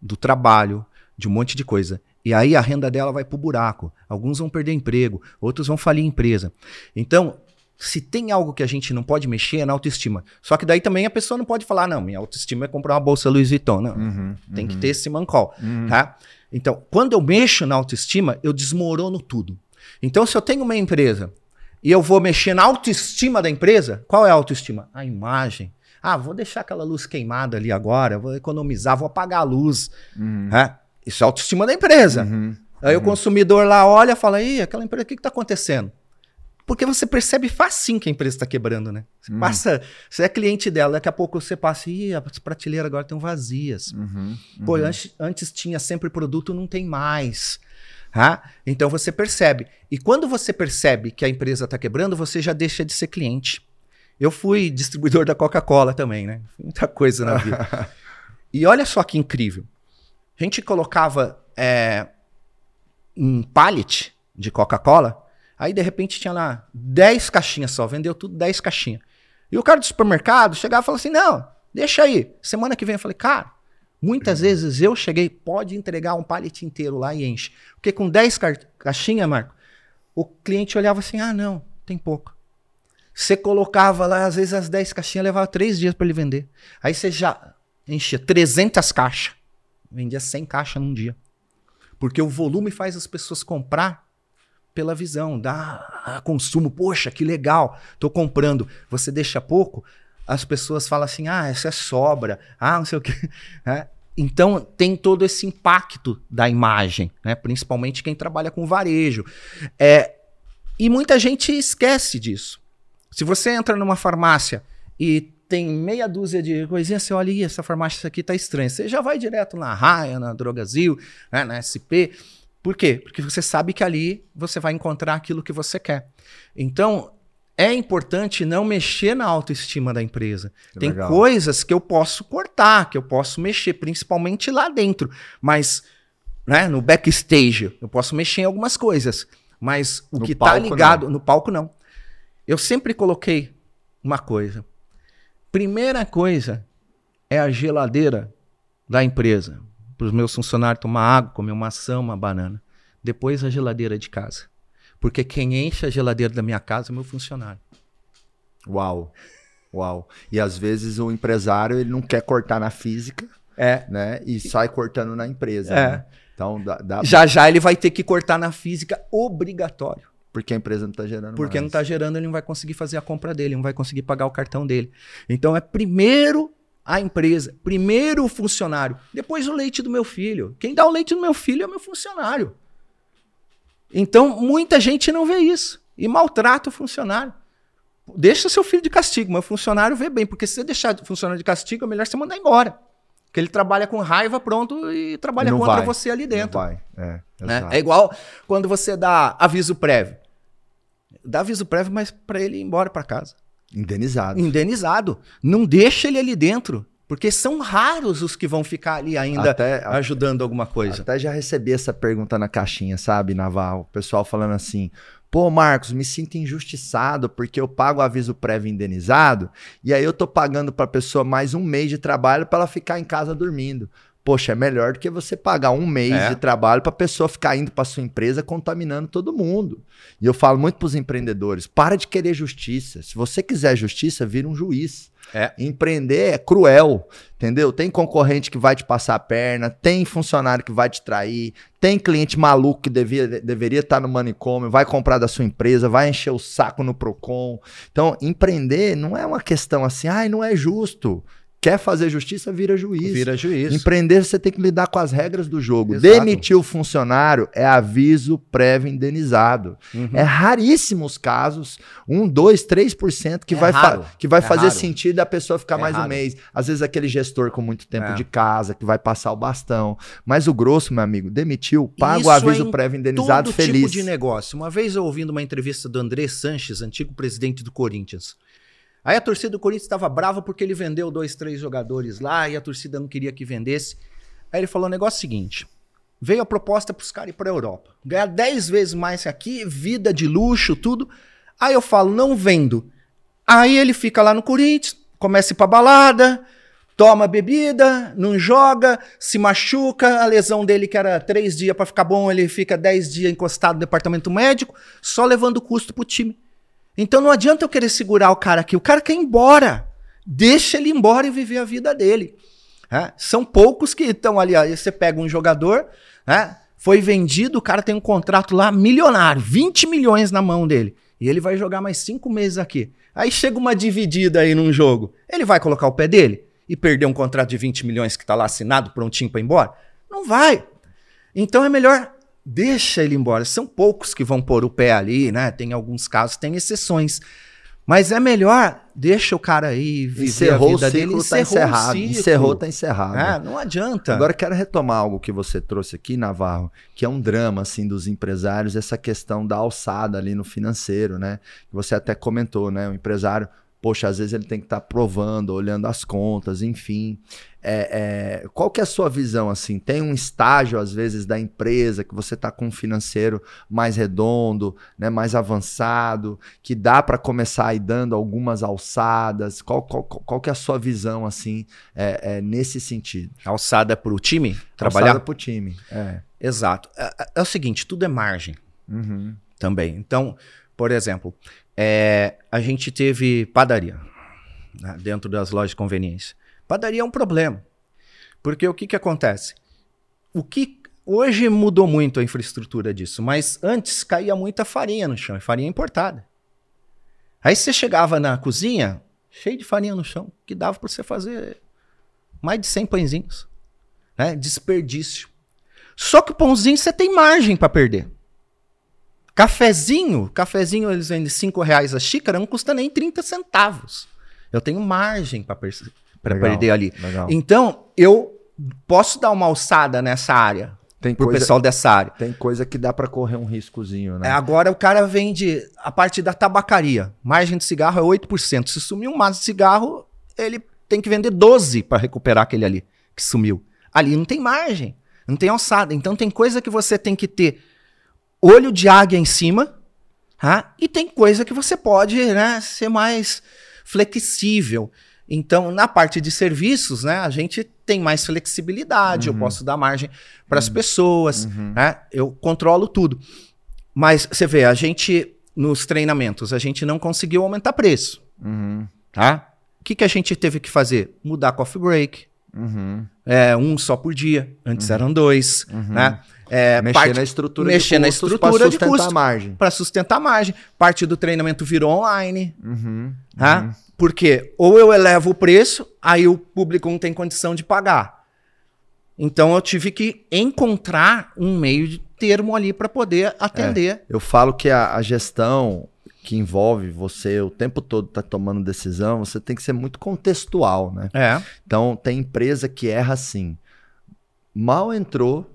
do trabalho, de um monte de coisa. E aí a renda dela vai pro buraco. Alguns vão perder emprego, outros vão falir empresa. Então, se tem algo que a gente não pode mexer é na autoestima. Só que daí também a pessoa não pode falar, não, minha autoestima é comprar uma bolsa Louis Vuitton. Não, uhum, tem uhum. que ter esse mancol, uhum. tá? Então, quando eu mexo na autoestima, eu desmorono tudo. Então, se eu tenho uma empresa e eu vou mexer na autoestima da empresa, qual é a autoestima? A imagem, ah, vou deixar aquela luz queimada ali agora, vou economizar, vou apagar a luz. Uhum. É, isso é autoestima da empresa. Uhum. Aí o consumidor lá olha e fala: Ih, aquela empresa, o que está acontecendo? Porque você percebe facinho que a empresa está quebrando, né? Você uhum. passa, você é cliente dela, daqui a pouco você passa, ih, as prateleiras agora estão vazias. Uhum. Pô, uhum. antes, antes tinha sempre produto, não tem mais. Tá? Então você percebe. E quando você percebe que a empresa está quebrando, você já deixa de ser cliente. Eu fui distribuidor da Coca-Cola também, né? Muita coisa na vida. e olha só que incrível. A gente colocava é, um pallet de Coca-Cola, aí de repente tinha lá 10 caixinhas só, vendeu tudo 10 caixinhas. E o cara do supermercado chegava e falava assim: não, deixa aí. Semana que vem eu falei, cara, muitas vezes eu cheguei, pode entregar um pallet inteiro lá e enche. Porque com 10 ca caixinhas, Marco, o cliente olhava assim: ah, não, tem pouco. Você colocava lá, às vezes as 10 caixinhas levava 3 dias para ele vender. Aí você já enchia 300 caixas. Vendia 100 caixas num dia. Porque o volume faz as pessoas comprar pela visão, dá consumo. Poxa, que legal, tô comprando. Você deixa pouco, as pessoas falam assim: ah, essa é sobra, ah, não sei o quê. É. Então tem todo esse impacto da imagem, né? principalmente quem trabalha com varejo. É, e muita gente esquece disso. Se você entra numa farmácia e tem meia dúzia de coisinhas, você olha, essa farmácia aqui tá estranha. Você já vai direto na Raia, na Drogazil, né, na SP. Por quê? Porque você sabe que ali você vai encontrar aquilo que você quer. Então, é importante não mexer na autoestima da empresa. Que tem legal. coisas que eu posso cortar que eu posso mexer, principalmente lá dentro. Mas, né, no backstage, eu posso mexer em algumas coisas. Mas o No que tá palco, ligado, no palco não. Eu sempre coloquei uma coisa. Primeira coisa é a geladeira da empresa. Para os meus funcionários tomar água, comer uma maçã, uma banana. Depois a geladeira de casa. Porque quem enche a geladeira da minha casa é meu funcionário. Uau. Uau. E às vezes o empresário ele não quer cortar na física, É. né? E sai cortando na empresa. É. né? Então dá, dá Já já ele vai ter que cortar na física obrigatório. porque a empresa não está gerando Porque mais. não está gerando, ele não vai conseguir fazer a compra dele, não vai conseguir pagar o cartão dele. Então é primeiro a empresa, primeiro o funcionário, depois o leite do meu filho. Quem dá o leite do meu filho é o meu funcionário. Então muita gente não vê isso e maltrata o funcionário. Deixa seu filho de castigo, mas o funcionário vê bem, porque se você deixar o funcionário de castigo, é melhor você mandar embora. Porque ele trabalha com raiva, pronto, e trabalha Não contra vai. você ali dentro. Não vai. É, né? É igual quando você dá aviso prévio. Dá aviso prévio, mas para ele ir embora para casa. Indenizado. Indenizado. Não deixa ele ali dentro. Porque são raros os que vão ficar ali ainda Até- ajudando alguma coisa. Até já recebi essa pergunta na caixinha, sabe, Naval? O pessoal falando assim: pô, Marcos, me sinto injustiçado porque eu pago aviso prévio indenizado e aí eu tô pagando pra pessoa mais um mês de trabalho pra ela ficar em casa dormindo. Poxa, é melhor do que você pagar um mês É. de trabalho pra pessoa ficar indo pra sua empresa contaminando todo mundo. E eu falo muito pros empreendedores: para de querer justiça. Se você quiser justiça, vira um juiz. É. Empreender é cruel, entendeu? Tem concorrente que vai te passar a perna, tem funcionário que vai te trair, tem cliente maluco que devia, deveria estar no manicômio, vai comprar da sua empresa, vai encher o saco no Procon. Então, empreender não é uma questão assim, ai, não é justo. Quer fazer justiça, vira juiz. Vira juiz. Empreender, você tem que lidar com as regras do jogo. Exato. Demitir o funcionário é aviso prévio indenizado. Uhum. É raríssimos casos, um, dois, três por cento que É vai, que vai É fazer raro. sentido a pessoa ficar É mais um raro. mês. Às vezes aquele gestor com muito tempo É. de casa, que vai passar o bastão. Mas o grosso, meu amigo, demitiu, paga o aviso é em prévio indenizado Todo feliz. tipo de negócio. Uma vez eu ouvindo uma entrevista do André Sanches, antigo presidente do Corinthians. Aí a torcida do Corinthians estava brava porque ele vendeu dois, três jogadores lá e a torcida não queria que vendesse. Aí ele falou o negócio seguinte: veio a proposta para os caras ir para a Europa. Ganhar 10 vezes mais aqui, vida de luxo, tudo. Aí eu falo, não vendo. Aí ele fica lá no Corinthians, começa a ir pra balada, toma bebida, não joga, se machuca, a lesão dele que era três dias pra ficar bom, ele fica dez dias encostado no departamento médico, só levando custo pro time. Então não adianta eu querer segurar o cara aqui, o cara quer ir embora. Deixa ele ir embora e viver a vida dele. É, São poucos que estão ali, aí você pega um jogador, é, foi vendido, o cara tem um contrato lá milionário, 20 milhões na mão dele. E ele vai jogar mais cinco meses aqui. Aí chega uma dividida aí num jogo. Ele vai colocar o pé dele e perder um contrato de 20 milhões que tá lá assinado, prontinho para ir embora? Não vai. Então é melhor deixa ele embora. São poucos que vão pôr o pé ali, né? Tem alguns casos, tem exceções. Mas é melhor, deixa o cara aí viver Encerrou a o vida ciclo, dele. tá encerrado. o. Encerrou, tá encerrado. É, não adianta. Agora eu quero retomar algo que você trouxe aqui, Navarro, que é um drama assim dos empresários, essa questão da alçada ali no financeiro, né? Você até comentou, né? O empresário, poxa, às vezes ele tem que estar provando, olhando as contas, enfim. É, é, qual que é a sua visão assim? Tem um estágio às vezes da empresa que você está com um financeiro mais redondo, né? Mais avançado, que dá para começar aí dando algumas alçadas. Qual, qual, qual que é a sua visão assim é, é, nesse sentido? Alçada pro time trabalhar? Alçada pro time. É. Exato. É, é- é o seguinte, tudo é margem Uhum. também. Então, por exemplo, é, a gente teve padaria né, dentro das lojas de conveniência. Padaria é um problema. Porque o que, que acontece? O que hoje mudou muito a infraestrutura disso, mas antes caía muita farinha no chão, farinha importada. Aí você chegava na cozinha, cheio de farinha no chão, que dava para você fazer mais de 100 pãezinhos. Né? Desperdício. Só que o pãozinho você tem margem para perder. Cafezinho, cafezinho eles vendem 5 reais a xícara, não custa nem 30 centavos. Eu tenho margem para perder ali. Legal. Então, eu posso dar uma alçada nessa área, Tem pro coisa, pessoal dessa área. tem coisa que dá pra correr um riscozinho, né? É, agora o cara vende a parte da tabacaria. Margem de cigarro é 8%. Se sumir um maço de cigarro, ele tem que vender 12 para recuperar aquele ali que sumiu. Ali não tem margem, não tem alçada. Então tem coisa que você tem que ter olho de águia em cima, tá? e tem coisa que você pode né, ser mais flexível. Então, na parte de serviços, né, a gente tem mais flexibilidade, uhum. eu posso dar margem para as uhum. pessoas, uhum. né, eu controlo tudo. Mas você vê, a gente, nos treinamentos, a gente não conseguiu aumentar preço. Uhum. Tá? O que, que a gente teve que fazer? Mudar coffee break. Uhum. É, um só por dia. Antes uhum. eram dois. Né? É, mexer parte, na estrutura mexer de custos na estrutura de custo. a margem. Para sustentar a margem. Parte do treinamento virou online. Uhum, tá? Uhum. Porque ou eu elevo o preço, aí o público não tem condição de pagar. Então eu tive que encontrar um meio de termo ali para poder atender. É, eu falo que a, a, gestão que envolve você o tempo todo tá tomando decisão, você tem que ser muito contextual, né? É. Então tem empresa que erra assim. Mal entrou,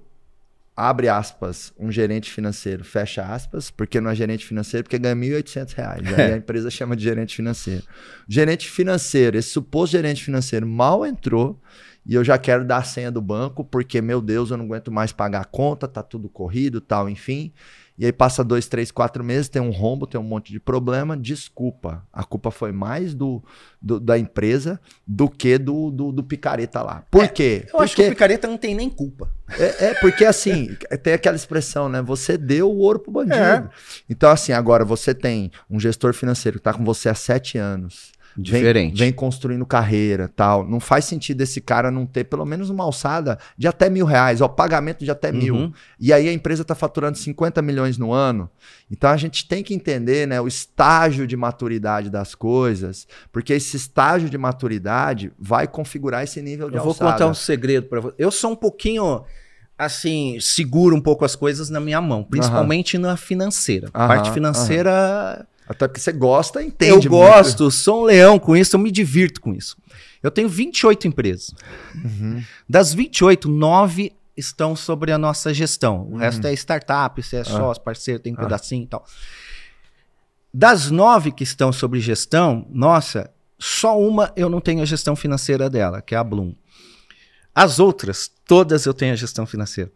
abre aspas, um gerente financeiro, fecha aspas, porque não é gerente financeiro, porque ganha R$ 1.800. Aí a empresa chama de gerente financeiro. Gerente financeiro, esse suposto gerente financeiro mal entrou e eu já quero dar a senha do banco, porque, meu Deus, eu não aguento mais pagar a conta, tá tudo corrido tal, enfim. E aí passa dois, três, quatro meses, tem um rombo, tem um monte de problema. Desculpa. A culpa foi mais do, do da empresa do que do, do, do, picareta lá. Por é, quê? Eu porque, acho que o picareta não tem nem culpa. É, é porque assim, tem aquela expressão, né? Você deu o ouro pro bandido. É. Então, assim, agora você tem um gestor financeiro que tá com você há sete anos Diferente. Vem, vem, construindo carreira tal. Não faz sentido esse cara não ter pelo menos uma alçada de até mil reais, ó, pagamento de até uhum. mil. E aí a empresa está faturando 50 milhões no ano. Então a gente tem que entender né, o estágio de maturidade das coisas, porque esse estágio de maturidade vai configurar esse nível de Eu alçada. vou contar um segredo para você. Eu sou um pouquinho assim, seguro um pouco as coisas na minha mão, principalmente uhum. na financeira. A parte financeira. Até porque você gosta, entende. Eu gosto, sou um leão com isso, eu me divirto com isso. Eu tenho 28 empresas. Uhum. Das 28, 9 estão sobre a nossa gestão. O uhum. resto é startup, se é ah. sócio, parceiro, tem um ah. pedacinho e tal. Das nove que estão sobre gestão, nossa, só uma eu não tenho a gestão financeira dela, que é a Bloom. As outras, todas eu tenho a gestão financeira.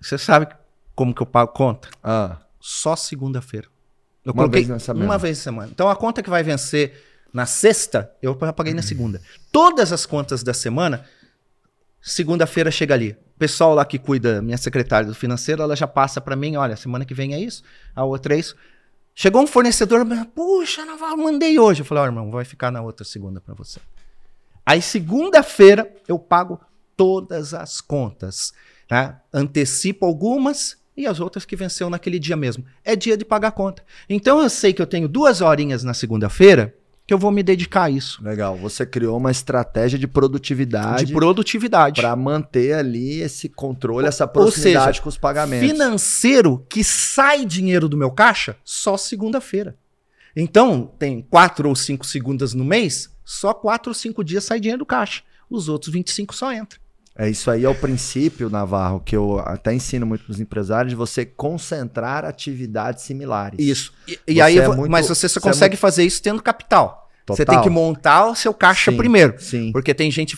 Você sabe como que eu pago conta? Ah. Só segunda-feira. Eu uma vez na semana. Uma vez na semana. Então a conta que vai vencer na sexta, eu paguei na segunda. Todas as contas da semana, segunda-feira chega ali. O pessoal lá que cuida, minha secretária do financeiro, ela já passa para mim, olha, semana que vem é isso, a outra é isso. Chegou um fornecedor, puxa, não mandei hoje. Eu falei, ó, oh, irmão, vai ficar na outra segunda para você. Aí segunda-feira eu pago todas as contas. Né? Antecipo algumas e as outras que venceu naquele dia mesmo. É dia de pagar conta. Então eu sei que eu tenho duas horinhas na segunda-feira que eu vou me dedicar a isso. Legal. Você criou uma estratégia de produtividade. De produtividade. Para manter ali esse controle, essa proximidade seja, com os pagamentos. Financeiro que sai dinheiro do meu caixa só segunda-feira. Então, tem quatro ou cinco segundas no mês, só quatro ou cinco dias sai dinheiro do caixa. Os outros 25 só entra. É isso aí é o princípio, Navarro, que eu até ensino muito para os empresários, de você concentrar atividades similares. Isso. E, e aí, é muito, mas você só você consegue é muito... fazer isso tendo capital. Total. Você tem que montar o seu caixa sim, primeiro. Sim. Porque tem gente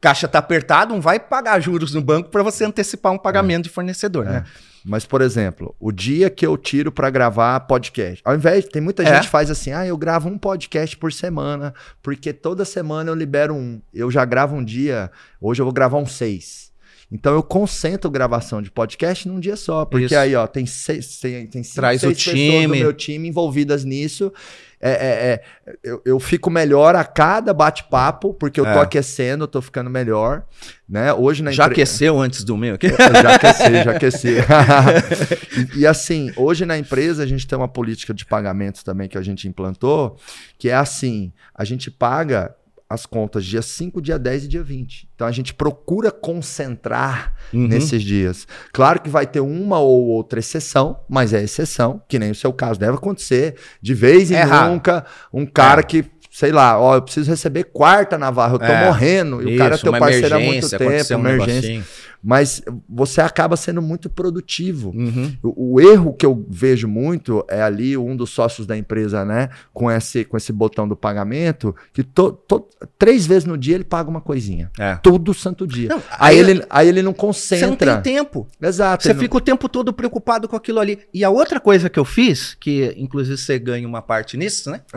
caixa tá apertado, não vai pagar juros no banco para você antecipar um pagamento é. de fornecedor, é. né? Mas, por exemplo, o dia que eu tiro para gravar podcast, ao invés, tem muita é. gente que faz assim, ah, eu gravo um podcast por semana, porque toda semana eu libero um. Eu já gravo um dia, hoje eu vou gravar um seis. Então eu concentro gravação de podcast num dia só, porque Isso. aí, ó, tem seis, tem, tem cinco, Traz seis o time. pessoas do meu time envolvidas nisso é, é, é, eu, eu, fico melhor a cada bate-papo, porque eu tô é. aquecendo, eu tô ficando melhor. Né? Hoje na Já empre... aqueceu antes do meu aqui? já aqueci, já aqueci. e, e, assim, hoje na empresa a gente tem uma política de pagamentos também que a gente implantou, que é assim: a gente paga as contas dia 5, dia 10 e dia 20. Então a gente procura concentrar uhum. nesses dias. Claro que vai ter uma ou outra exceção, mas é exceção, que nem o seu caso deve acontecer. De vez em é nunca, um cara é. que sei lá, ó, eu preciso receber quarta Navarro, eu tô é, morrendo, e o cara é teu parceiro há muito tempo, emergência. Mas você acaba sendo muito produtivo. Uhum. O, o erro que eu vejo muito é ali um dos sócios da empresa, né, com esse, com esse botão do pagamento, que to, to- três vezes no dia ele paga uma coisinha. É. Todo santo dia. Não, aí, aí- ele, aí ele não Você não concentra. tem tempo. Exato. Você ele não- fica o tempo todo preocupado com aquilo ali. E a outra coisa que eu fiz, que inclusive você ganha uma parte nisso, né?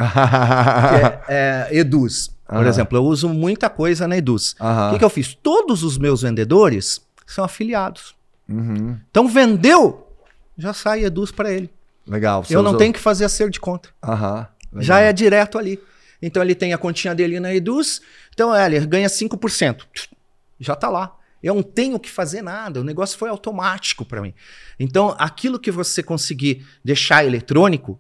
É, é Eduz. Por Aham. exemplo, eu uso muita coisa na Eduz. O que, que eu fiz? Todos os meus vendedores são afiliados. Uhum. Então, vendeu, já sai Eduz para ele. Legal. eu não usou- tenho que fazer acerto de conta. Aham. Já é direto ali. Então ele tem a continha dele na Eduz. Então é, ele ganha 5%. Já tá lá. Eu não tenho que fazer nada. O negócio foi automático para mim. Então aquilo que você conseguir deixar eletrônico,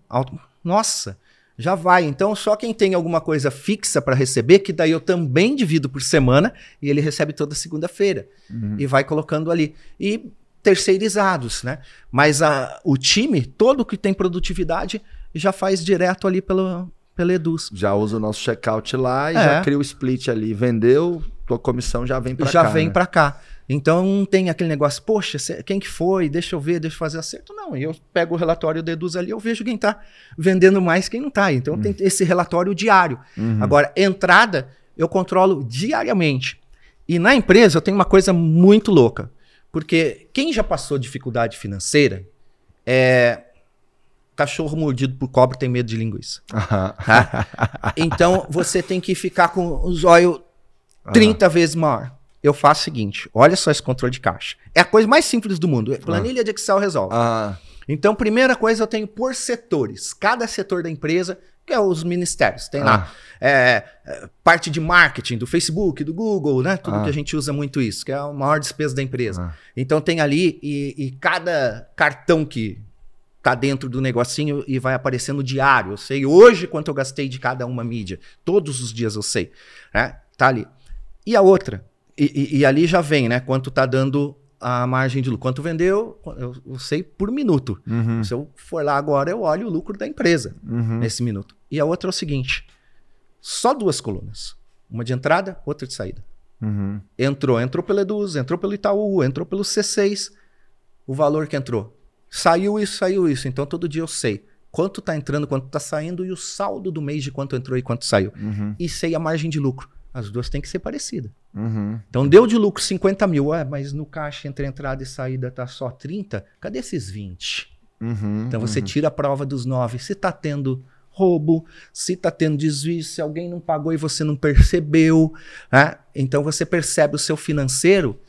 nossa, já vai. Então só quem tem alguma coisa fixa para receber, que daí eu também divido por semana e ele recebe toda segunda-feira Uhum. e vai colocando ali. E terceirizados, né? Mas a, o time, todo que tem produtividade, já faz direto ali pelo, pela Eduz. Já usa o nosso checkout lá e É. já cria o split ali. Vendeu, tua comissão já vem já cá. vem né? pra cá. Então não tem aquele negócio, poxa, quem que foi? Deixa eu ver, deixa eu fazer acerto. Não, eu pego o relatório do Eduz ali, eu vejo quem tá vendendo mais, quem não tá. Então tem esse relatório diário. Uhum. Agora, entrada, eu controlo diariamente. E na empresa eu tenho uma coisa muito louca. Porque quem já passou dificuldade financeira é. Cachorro mordido por cobra tem medo de linguiça. Então você tem que ficar com os olhos 30 vezes maior. Eu faço o seguinte: olha só esse controle de caixa. É a coisa mais simples do mundo. Planilha de Excel resolve. Aham. Então, primeira coisa, eu tenho por setores. Cada setor da empresa, que é os ministérios. Tem lá é, é, parte de marketing do Facebook, do Google, né? Tudo Ah. que a gente usa muito isso, que é a maior despesa da empresa. Ah. Então tem ali e, e cada cartão que tá dentro do negocinho e vai aparecendo diário. Eu sei hoje quanto eu gastei de cada uma mídia. Todos os dias eu sei. Né? Tá ali. E a outra? E, e- e ali já vem, né? Quanto tá dando a margem de lucro. Quanto vendeu, eu, eu sei por minuto. Uhum. Se eu for lá agora, eu olho o lucro da empresa Uhum. nesse minuto. E a outra é o seguinte: só duas colunas. Uma de entrada, outra de saída. Uhum. Entrou, entrou pelo Eduz, entrou pelo Itaú, entrou pelo C6. O valor que entrou. Saiu isso, saiu isso. Então todo dia eu sei quanto tá entrando, quanto tá saindo e o saldo do mês de quanto entrou e quanto saiu. Uhum. E sei a margem de lucro. As duas têm que ser parecidas. Uhum. Então deu de lucro 50 mil, mas no caixa entre entrada e saída tá só 30. Cadê esses 20? Uhum. Então você Uhum. tira a prova dos 9. Se tá tendo roubo, se tá tendo desvio, se alguém não pagou e você não percebeu. né? Então você percebe o seu financeiro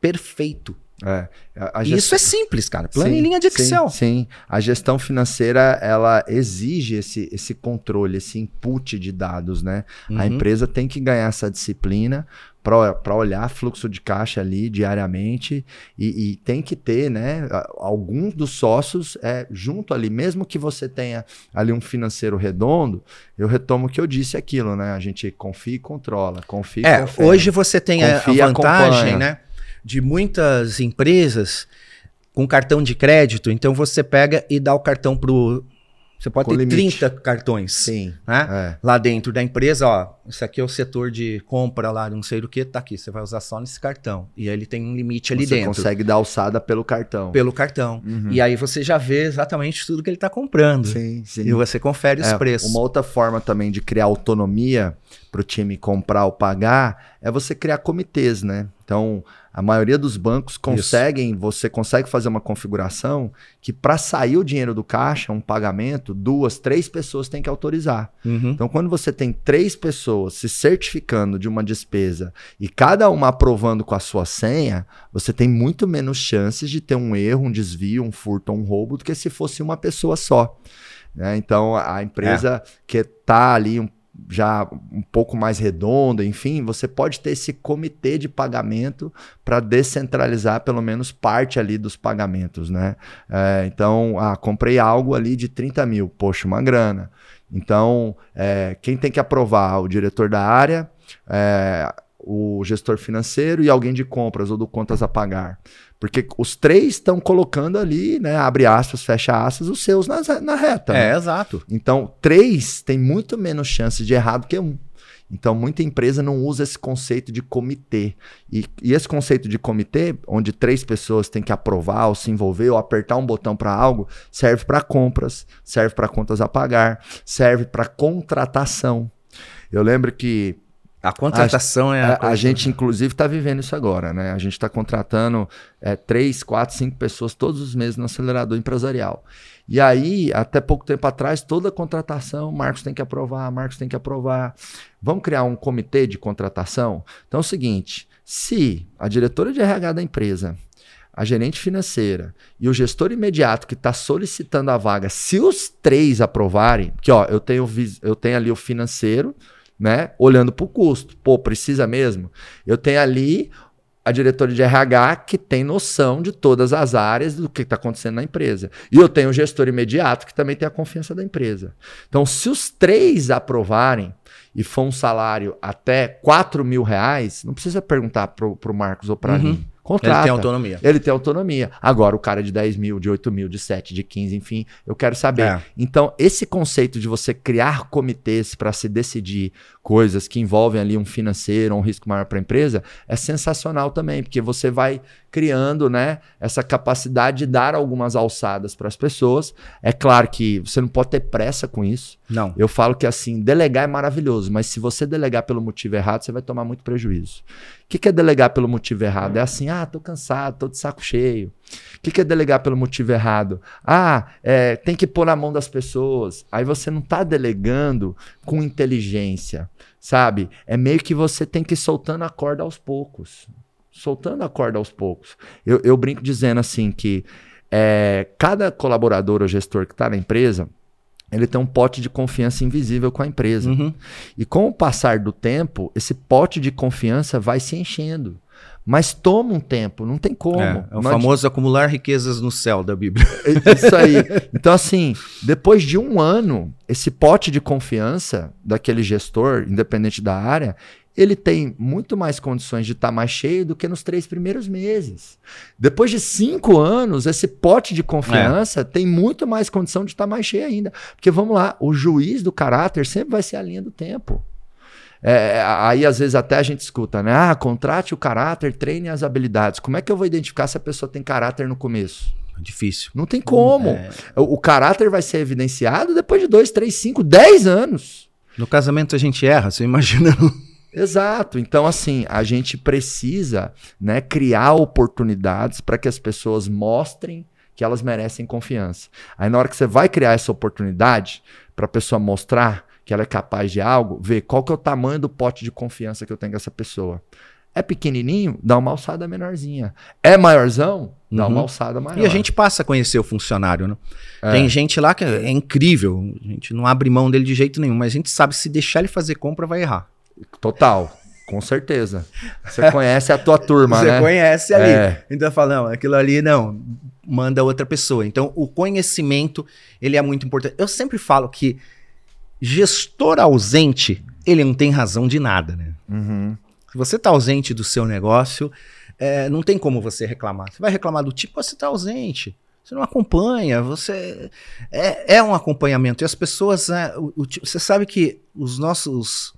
perfeito. É. A, a E isso é simples, cara. Planilha de sim, Excel. Sim, a gestão financeira ela exige esse, esse controle, esse input de dados, né? A Uhum. empresa tem que ganhar essa disciplina para olhar fluxo de caixa ali diariamente e, e tem que ter, né? a- Alguns dos sócios é, junto ali, mesmo que você tenha ali um financeiro redondo, eu retomo o que eu disse aquilo, né? A gente confia e controla, confia É, confere. hoje você tem a, a vantagem, acompanha. né? De muitas empresas com cartão de crédito, então você pega e dá o cartão pro. Você pode Com ter limite. 30 cartões. Sim. né? É. Lá dentro da empresa, ó, isso aqui é o setor de compra lá, não sei do que, tá aqui. Você vai usar só nesse cartão. E aí ele tem um limite ali Você dentro. consegue dar alçada pelo cartão. Pelo cartão. Uhum. E aí você já vê exatamente tudo que ele tá comprando. Sim, sim. E você confere os É, preços. Uma outra forma também de criar autonomia para o time comprar ou pagar é você criar comitês, né? Então, a maioria dos bancos conseguem, você consegue fazer uma configuração que para sair o dinheiro do caixa, um pagamento, duas, três pessoas têm que autorizar. Uhum. Então, quando você tem três pessoas se certificando de uma despesa e cada uma aprovando com a sua senha, você tem muito menos chances de ter um erro, um desvio, um furto ou um roubo do que se fosse uma pessoa só. né? Então, a empresa que está ali um- já um pouco mais redonda, enfim, você pode ter esse comitê de pagamento para descentralizar pelo menos parte ali dos pagamentos, né? É, então, ah, comprei algo ali de 30 mil, poxa, uma grana. Então, é, quem tem que aprovar? O diretor da área, é, o gestor financeiro e alguém de compras ou do contas a pagar. Porque os três estão colocando ali, né? Abre aspas, fecha aspas, os seus na, na reta. né? É, exato. Então, três tem muito menos chance de errar do que um. Então, muita empresa não usa esse conceito de comitê. E, e esse conceito de comitê, onde três pessoas têm que aprovar ou se envolver ou apertar um botão para algo, serve para compras, serve para contas a pagar, serve para contratação. Eu lembro que a contratação a, é a, a, a gente, inclusive, está vivendo isso agora, né? A gente está contratando é, três, quatro, cinco pessoas todos os meses no acelerador empresarial. E aí, até pouco tempo atrás, toda contratação, Marcos tem que aprovar, Marcos tem que aprovar. Vamos criar um comitê de contratação? Então é o seguinte: se a diretora de RH da empresa a gerente financeira e o gestor imediato que está solicitando a vaga, se os três aprovarem, que ó, eu tenho, eu tenho ali o financeiro, né? Olhando para o custo. Pô, precisa mesmo? Eu tenho ali a diretora de RH que tem noção de todas as áreas do que está acontecendo na empresa. E eu tenho o gestor imediato que também tem a confiança da empresa. Então, se os três aprovarem e for um salário até 4 mil reais, não precisa perguntar para o Marcos ou para uhum. mim. Contrata. Ele tem autonomia. Ele tem autonomia. Agora, o cara de 10 mil, de 8 mil, de 7, de 15, enfim, eu quero saber. É. Então, esse conceito de você criar comitês para se decidir coisas que envolvem ali um financeiro, um risco maior para a empresa, é sensacional também, porque você vai criando né, essa capacidade de dar algumas alçadas para as pessoas. É claro que você não pode ter pressa com isso. Não. Eu falo que assim, delegar é maravilhoso, mas se você delegar pelo motivo errado, você vai tomar muito prejuízo. O que, que é delegar pelo motivo errado? É assim, ah, tô cansado, tô de saco cheio. O que, que é delegar pelo motivo errado? Ah, é, tem que pôr na mão das pessoas. Aí você não está delegando com inteligência, sabe? É meio que você tem que ir soltando a corda aos poucos soltando a corda aos poucos. Eu, eu brinco dizendo assim que é, cada colaborador ou gestor que está na empresa, ele tem um pote de confiança invisível com a empresa. Uhum. E com o passar do tempo, esse pote de confiança vai se enchendo. Mas toma um tempo, não tem como. É, é o famoso acumular riquezas no céu da Bíblia. É isso aí. Então, assim, depois de um ano, esse pote de confiança daquele gestor, independente da área, ele tem muito mais condições de estar tá mais cheio do que nos três primeiros meses. Depois de cinco anos, esse pote de confiança é. tem muito mais condição de estar tá mais cheio ainda. Porque vamos lá, o juiz do caráter sempre vai ser a linha do tempo. É, aí às vezes até a gente escuta, né? Ah, contrate o caráter, treine as habilidades. Como é que eu vou identificar se a pessoa tem caráter no começo? Difícil. Não tem como. É... O, o caráter vai ser evidenciado depois de dois, três, cinco, dez anos. No casamento a gente erra, você imagina. Exato. Então, assim, a gente precisa né, criar oportunidades para que as pessoas mostrem que elas merecem confiança. Aí, na hora que você vai criar essa oportunidade para a pessoa mostrar que ela é capaz de algo, ver qual que é o tamanho do pote de confiança que eu tenho com essa pessoa. É pequenininho, dá uma alçada menorzinha. É maiorzão, dá uhum. uma alçada maior. E a gente passa a conhecer o funcionário, né? É. Tem gente lá que é incrível, a gente não abre mão dele de jeito nenhum, mas a gente sabe se deixar ele fazer compra vai errar. Total. Com certeza. Você conhece a tua turma, Você né? Você conhece ali. É. Então fala, não, aquilo ali não, manda outra pessoa. Então o conhecimento, ele é muito importante. Eu sempre falo que gestor ausente, ele não tem razão de nada, né? Uhum. Se você está ausente do seu negócio, é, não tem como você reclamar. Você vai reclamar do tipo, você está ausente. Você não acompanha, você. É, é um acompanhamento. E as pessoas. Né, o, o, você sabe que os nossos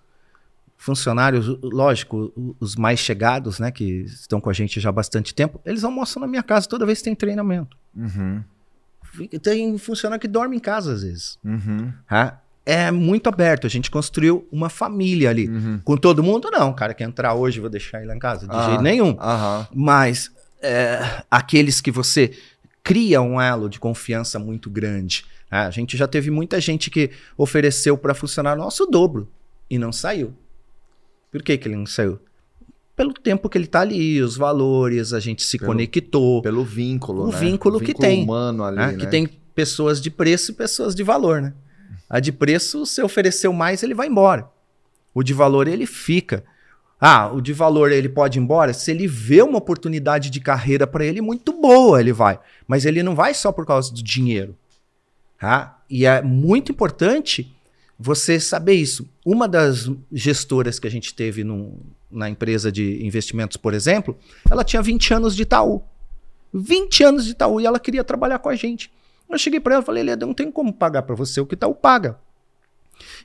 funcionários, lógico, os mais chegados, né, que estão com a gente já há bastante tempo, eles almoçam na minha casa toda vez que tem treinamento. Uhum. Tem funcionário que dorme em casa às vezes. Uhum. É muito aberto. A gente construiu uma família ali. Uhum. Com todo mundo, não. O cara quer entrar hoje, vou deixar ele lá em casa. De jeito nenhum. Mas é, aqueles que você cria um elo de confiança muito grande. Né? A gente já teve muita gente que ofereceu para funcionar nosso dobro e não saiu. Por que, que ele não saiu? Pelo tempo que ele está ali, os valores, a gente se pelo, conectou. Pelo vínculo, o né? vínculo, o vínculo que tem. humano ali, né? Que tem pessoas de preço e pessoas de valor, né? A de preço, se ofereceu mais, ele vai embora. O de valor, ele fica. Ah, o de valor ele pode ir embora se ele vê uma oportunidade de carreira para ele muito boa, ele vai. Mas ele não vai só por causa do dinheiro. Tá? E é muito importante você saber isso. Uma das gestoras que a gente teve na empresa de investimentos, por exemplo, ela tinha 20 anos de Itaú. 20 anos de Itaú e ela queria trabalhar com a gente. Eu cheguei para ela e falei, Leda, não tem como pagar para você o que Itaú paga.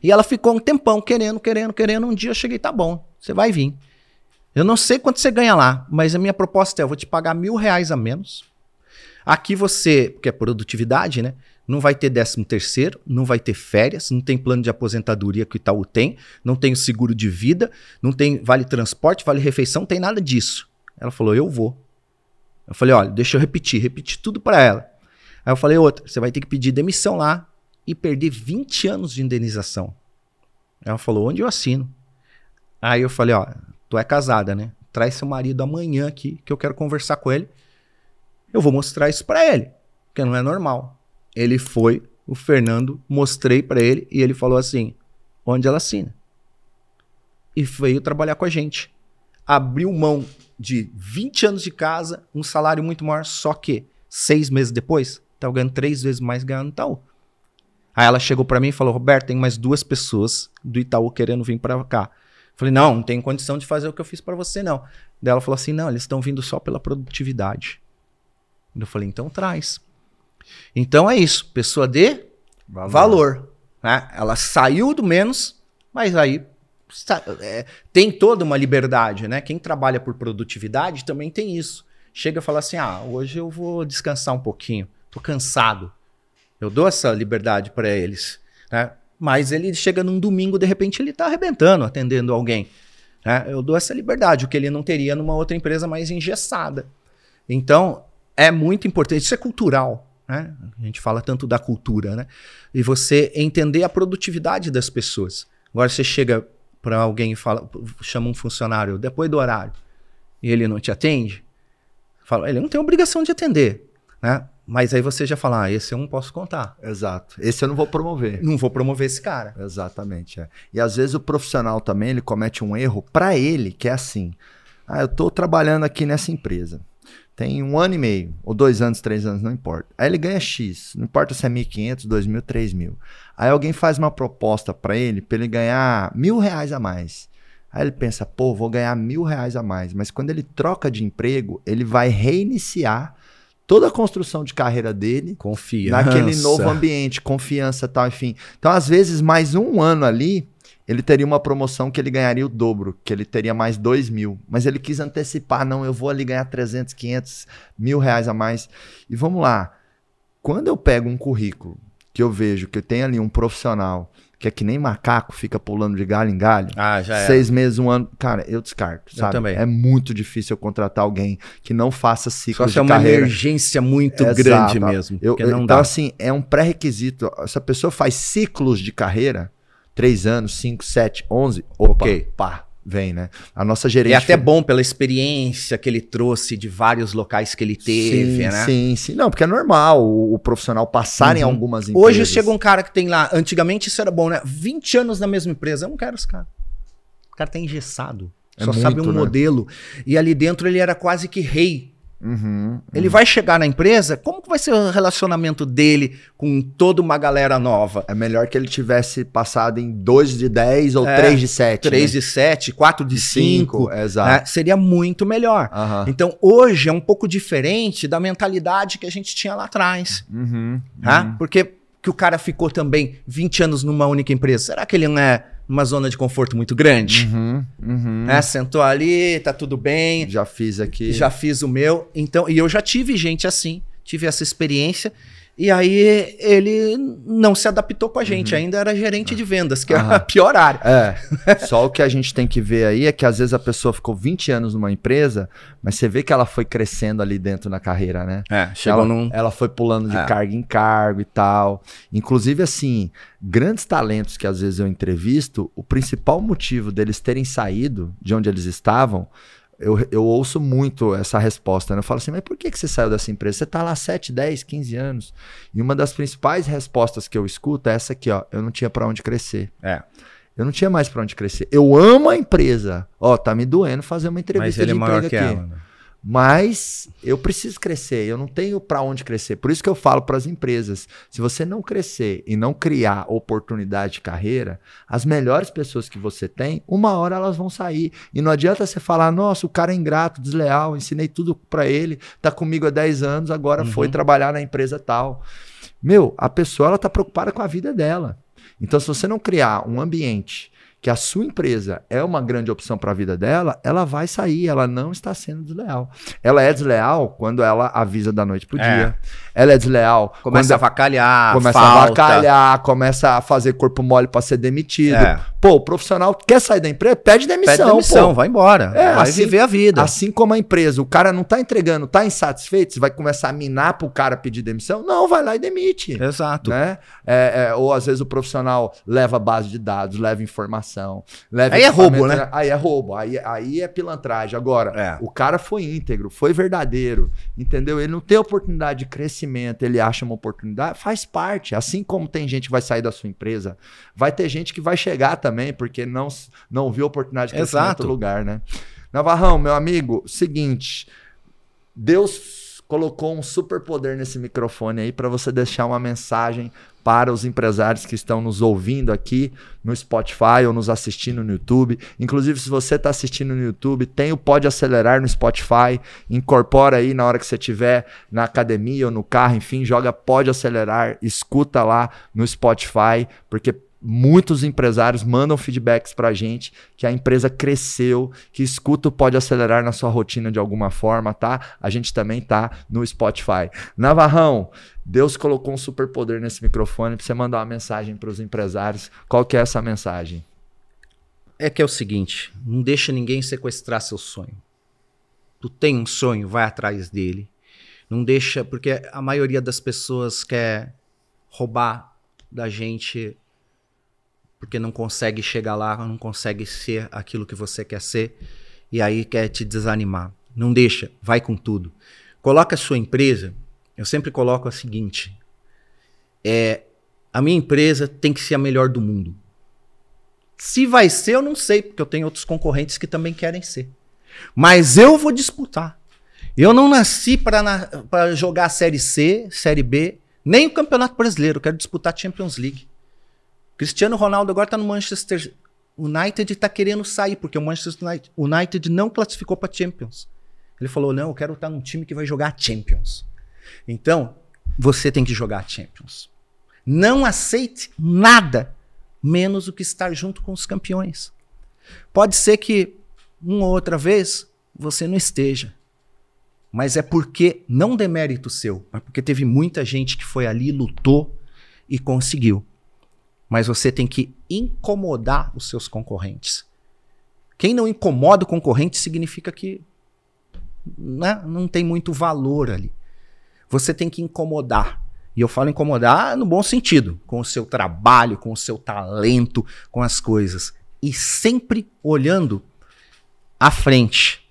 E ela ficou um tempão querendo, querendo, querendo. Um dia eu cheguei, tá bom, você vai vir. Eu não sei quanto você ganha lá, mas a minha proposta é: eu vou te pagar mil reais a menos. Aqui você, que é produtividade, né? Não vai ter décimo terceiro, não vai ter férias, não tem plano de aposentadoria que o Itaú tem, não tem seguro de vida, não tem vale transporte, vale refeição, não tem nada disso. Ela falou, eu vou. Eu falei, olha, deixa eu repetir, repeti tudo para ela. Aí eu falei, outra, você vai ter que pedir demissão lá e perder 20 anos de indenização. Ela falou, onde eu assino? Aí eu falei, ó, tu é casada, né? Traz seu marido amanhã aqui, que eu quero conversar com ele. Eu vou mostrar isso para ele, porque não é normal. Ele foi, o Fernando, mostrei para ele e ele falou assim: onde ela assina? E veio trabalhar com a gente. Abriu mão de 20 anos de casa, um salário muito maior, só que seis meses depois, tá ganhando três vezes mais ganhando Itaú. Aí ela chegou para mim e falou: Roberto, tem mais duas pessoas do Itaú querendo vir para cá. Falei: não, não tem condição de fazer o que eu fiz para você, não. Daí ela falou assim: não, eles estão vindo só pela produtividade. Eu falei: então traz. Então é isso, pessoa de valor. valor né? Ela saiu do menos, mas aí é, tem toda uma liberdade, né? Quem trabalha por produtividade também tem isso. Chega e fala assim: ah, hoje eu vou descansar um pouquinho, tô cansado. Eu dou essa liberdade para eles, né? Mas ele chega num domingo, de repente ele tá arrebentando, atendendo alguém. Né? Eu dou essa liberdade, o que ele não teria numa outra empresa mais engessada. Então, é muito importante. Isso é cultural. Né? A gente fala tanto da cultura, né? E você entender a produtividade das pessoas. Agora você chega para alguém e fala, chama um funcionário depois do horário e ele não te atende, fala, ele não tem obrigação de atender, né? Mas aí você já fala, ah, esse eu não posso contar. Exato. Esse eu não vou promover. Não vou promover esse cara. Exatamente. É. E às vezes o profissional também ele comete um erro para ele que é assim. Ah, eu estou trabalhando aqui nessa empresa tem um ano e meio, ou dois anos, três anos, não importa. Aí ele ganha X, não importa se é 1.500, 2.000, 3.000. Aí alguém faz uma proposta para ele, para ele ganhar mil reais a mais. Aí ele pensa, pô, vou ganhar mil reais a mais. Mas quando ele troca de emprego, ele vai reiniciar toda a construção de carreira dele confiança. naquele novo ambiente, confiança tal, enfim. Então, às vezes, mais um ano ali ele teria uma promoção que ele ganharia o dobro, que ele teria mais 2 mil. Mas ele quis antecipar, não, eu vou ali ganhar 300, 500, mil reais a mais. E vamos lá, quando eu pego um currículo que eu vejo que tem ali um profissional que é que nem macaco, fica pulando de galho em galho. Ah, já é. Seis meses, um ano. Cara, eu descarto, sabe? Eu também. É muito difícil eu contratar alguém que não faça ciclo Só é uma carreira. emergência muito Exato. grande mesmo. Eu, eu, então, dá. assim, é um pré-requisito. Se a pessoa faz ciclos de carreira, 3 anos, 5, 7, 11, opa, ok, pá, vem, né? A nossa gerente. É até bom pela experiência que ele trouxe de vários locais que ele teve, sim, né? Sim, sim. Não, porque é normal o, o profissional passar uhum. em algumas empresas. Hoje chega um cara que tem lá, antigamente isso era bom, né? 20 anos na mesma empresa. Eu não quero esse cara. O cara tá engessado. É só muito, sabe um né? modelo. E ali dentro ele era quase que rei Uhum, ele uhum. vai chegar na empresa, como que vai ser o relacionamento dele com toda uma galera nova? É melhor que ele tivesse passado em 2 de 10 ou 3 é, de 7. 3 né? de 7, 4 de 5. Exato. Né? Seria muito melhor. Uhum. Então, hoje é um pouco diferente da mentalidade que a gente tinha lá atrás. Uhum, tá? Porque que o cara ficou também 20 anos numa única empresa. Será que ele não é numa zona de conforto muito grande. Uhum, uhum. Né? Sentou ali, tá tudo bem. Já fiz aqui. Já fiz o meu. Então, e eu já tive gente assim, tive essa experiência. E aí ele não se adaptou com a gente, uhum. ainda era gerente de vendas, que era a pior área. É. Só o que a gente tem que ver aí é que às vezes a pessoa ficou 20 anos numa empresa, mas você vê que ela foi crescendo ali dentro na carreira, né? É, chegou ela, num... ela foi pulando de é. cargo em cargo e tal. Inclusive, assim, grandes talentos que às vezes eu entrevisto, o principal motivo deles terem saído de onde eles estavam eu, eu ouço muito essa resposta. Né? Eu falo assim, mas por que, que você saiu dessa empresa? Você está lá 7, 10, 15 anos. E uma das principais respostas que eu escuto é essa aqui, ó. Eu não tinha para onde crescer. É. Eu não tinha mais para onde crescer. Eu amo a empresa. Ó, tá me doendo fazer uma entrevista mas ele de é maior que aqui. Ela, né? Mas eu preciso crescer, eu não tenho para onde crescer. Por isso que eu falo para as empresas: se você não crescer e não criar oportunidade de carreira, as melhores pessoas que você tem, uma hora elas vão sair. E não adianta você falar: nossa, o cara é ingrato, desleal, ensinei tudo para ele, tá comigo há 10 anos, agora uhum. foi trabalhar na empresa tal. Meu, a pessoa ela tá preocupada com a vida dela. Então, se você não criar um ambiente que a sua empresa é uma grande opção para a vida dela, ela vai sair, ela não está sendo desleal. Ela é desleal quando ela avisa da noite pro É. dia. Ela é desleal Começa a vacalhar, começa falta. a vacalhar, começa a fazer corpo mole para ser demitido. É. Pô, o profissional quer sair da empresa, pede demissão, Pede demissão, pô. vai embora. É, vai assim- viver a vida. Assim como a empresa, o cara não tá entregando, tá insatisfeito, você vai começar a minar pro cara pedir demissão? Não, vai lá e demite. Exato. Né? É, é, ou às vezes o profissional leva base de dados, leva informação, leva Aí é roubo, né? Aí é roubo, aí, aí é pilantragem. Agora, É. o cara foi íntegro, foi verdadeiro, entendeu? Ele não tem oportunidade de crescimento, ele acha uma oportunidade, faz parte. Assim como tem gente que vai sair da sua empresa, vai ter gente que vai chegar também, porque não, não viu oportunidade de crescimento Exato. no lugar, né? Navarrão, meu amigo, seguinte, Deus colocou um superpoder nesse microfone aí para você deixar uma mensagem para os empresários que estão nos ouvindo aqui no Spotify ou nos assistindo no YouTube. Inclusive, se você está assistindo no YouTube, tem o Pode Acelerar no Spotify. Incorpora aí na hora que você estiver na academia ou no carro, enfim, joga Pode Acelerar, escuta lá no Spotify, porque muitos empresários mandam feedbacks pra gente que a empresa cresceu, que escuta pode acelerar na sua rotina de alguma forma, tá? A gente também tá no Spotify. Navarrão, Deus colocou um superpoder nesse microfone pra você mandar uma mensagem para os empresários. Qual que é essa mensagem? É que é o seguinte, não deixa ninguém sequestrar seu sonho. Tu tem um sonho, vai atrás dele. Não deixa, porque a maioria das pessoas quer roubar da gente porque não consegue chegar lá, não consegue ser aquilo que você quer ser e aí quer te desanimar. Não deixa, vai com tudo. Coloca a sua empresa, eu sempre coloco a seguinte, é a minha empresa tem que ser a melhor do mundo. Se vai ser, eu não sei, porque eu tenho outros concorrentes que também querem ser. Mas eu vou disputar. Eu não nasci para jogar a Série C, Série B, nem o Campeonato Brasileiro. Eu quero disputar a Champions League. Cristiano Ronaldo agora está no Manchester United e está querendo sair, porque o Manchester United, não classificou para Champions. Ele falou: não, eu quero estar num time que vai jogar Champions. Então, você tem que jogar Champions. Não aceite nada menos o que estar junto com os campeões. Pode ser que uma ou outra vez você não esteja. Mas é porque não demérito seu, mas porque teve muita gente que foi ali, lutou e conseguiu. Mas você tem que incomodar os seus concorrentes. Quem não incomoda o concorrente significa que né, não tem muito valor ali. Você tem que incomodar. E eu falo incomodar no bom sentido, com o seu trabalho, com o seu talento, com as coisas. E sempre olhando à frente.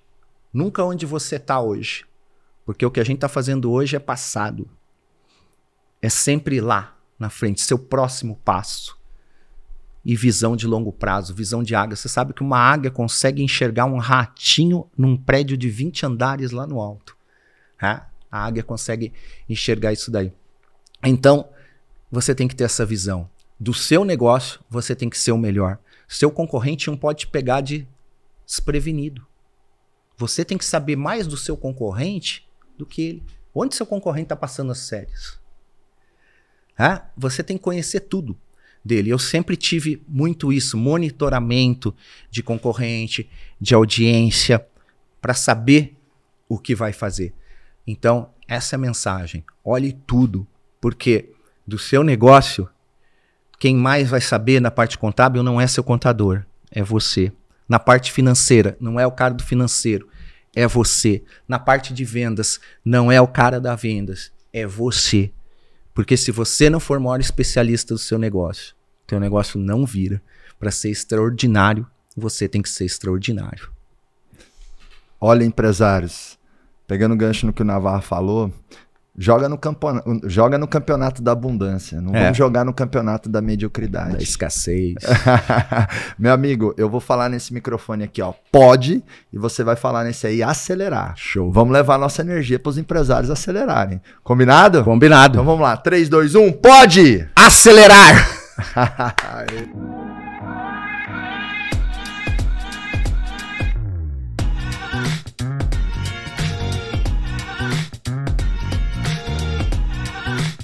Nunca onde você está hoje. Porque o que a gente está fazendo hoje é passado. É sempre lá, na frente, seu próximo passo. E visão de longo prazo, visão de águia. Você sabe que uma águia consegue enxergar um ratinho num prédio de 20 andares lá no alto. É? A águia consegue enxergar isso daí. Então, você tem que ter essa visão. Do seu negócio, você tem que ser o melhor. Seu concorrente não pode te pegar de desprevenido. Você tem que saber mais do seu concorrente do que ele. Onde seu concorrente está passando as séries? É? Você tem que conhecer tudo dele. Eu sempre tive muito isso, monitoramento de concorrente, de audiência, para saber o que vai fazer. Então, essa é a mensagem. Olhe tudo, porque do seu negócio, quem mais vai saber na parte contábil não é seu contador, é você. Na parte financeira, não é o cara do financeiro, é você. Na parte de vendas, não é o cara da vendas, é você. Porque se você não for maior especialista do seu negócio, teu negócio não vira. Para ser extraordinário, você tem que ser extraordinário. Olha, empresários, pegando o gancho no que o Navarro falou, joga no, campeonato, joga no campeonato da abundância. Não É. vamos jogar no campeonato da mediocridade. Da escassez. Meu amigo, eu vou falar nesse microfone aqui, ó. Pode, e você vai falar nesse aí, acelerar. Show. Vamos levar nossa energia para os empresários acelerarem. Combinado? Combinado. Então vamos lá. 3, 2, 1, pode! Acelerar!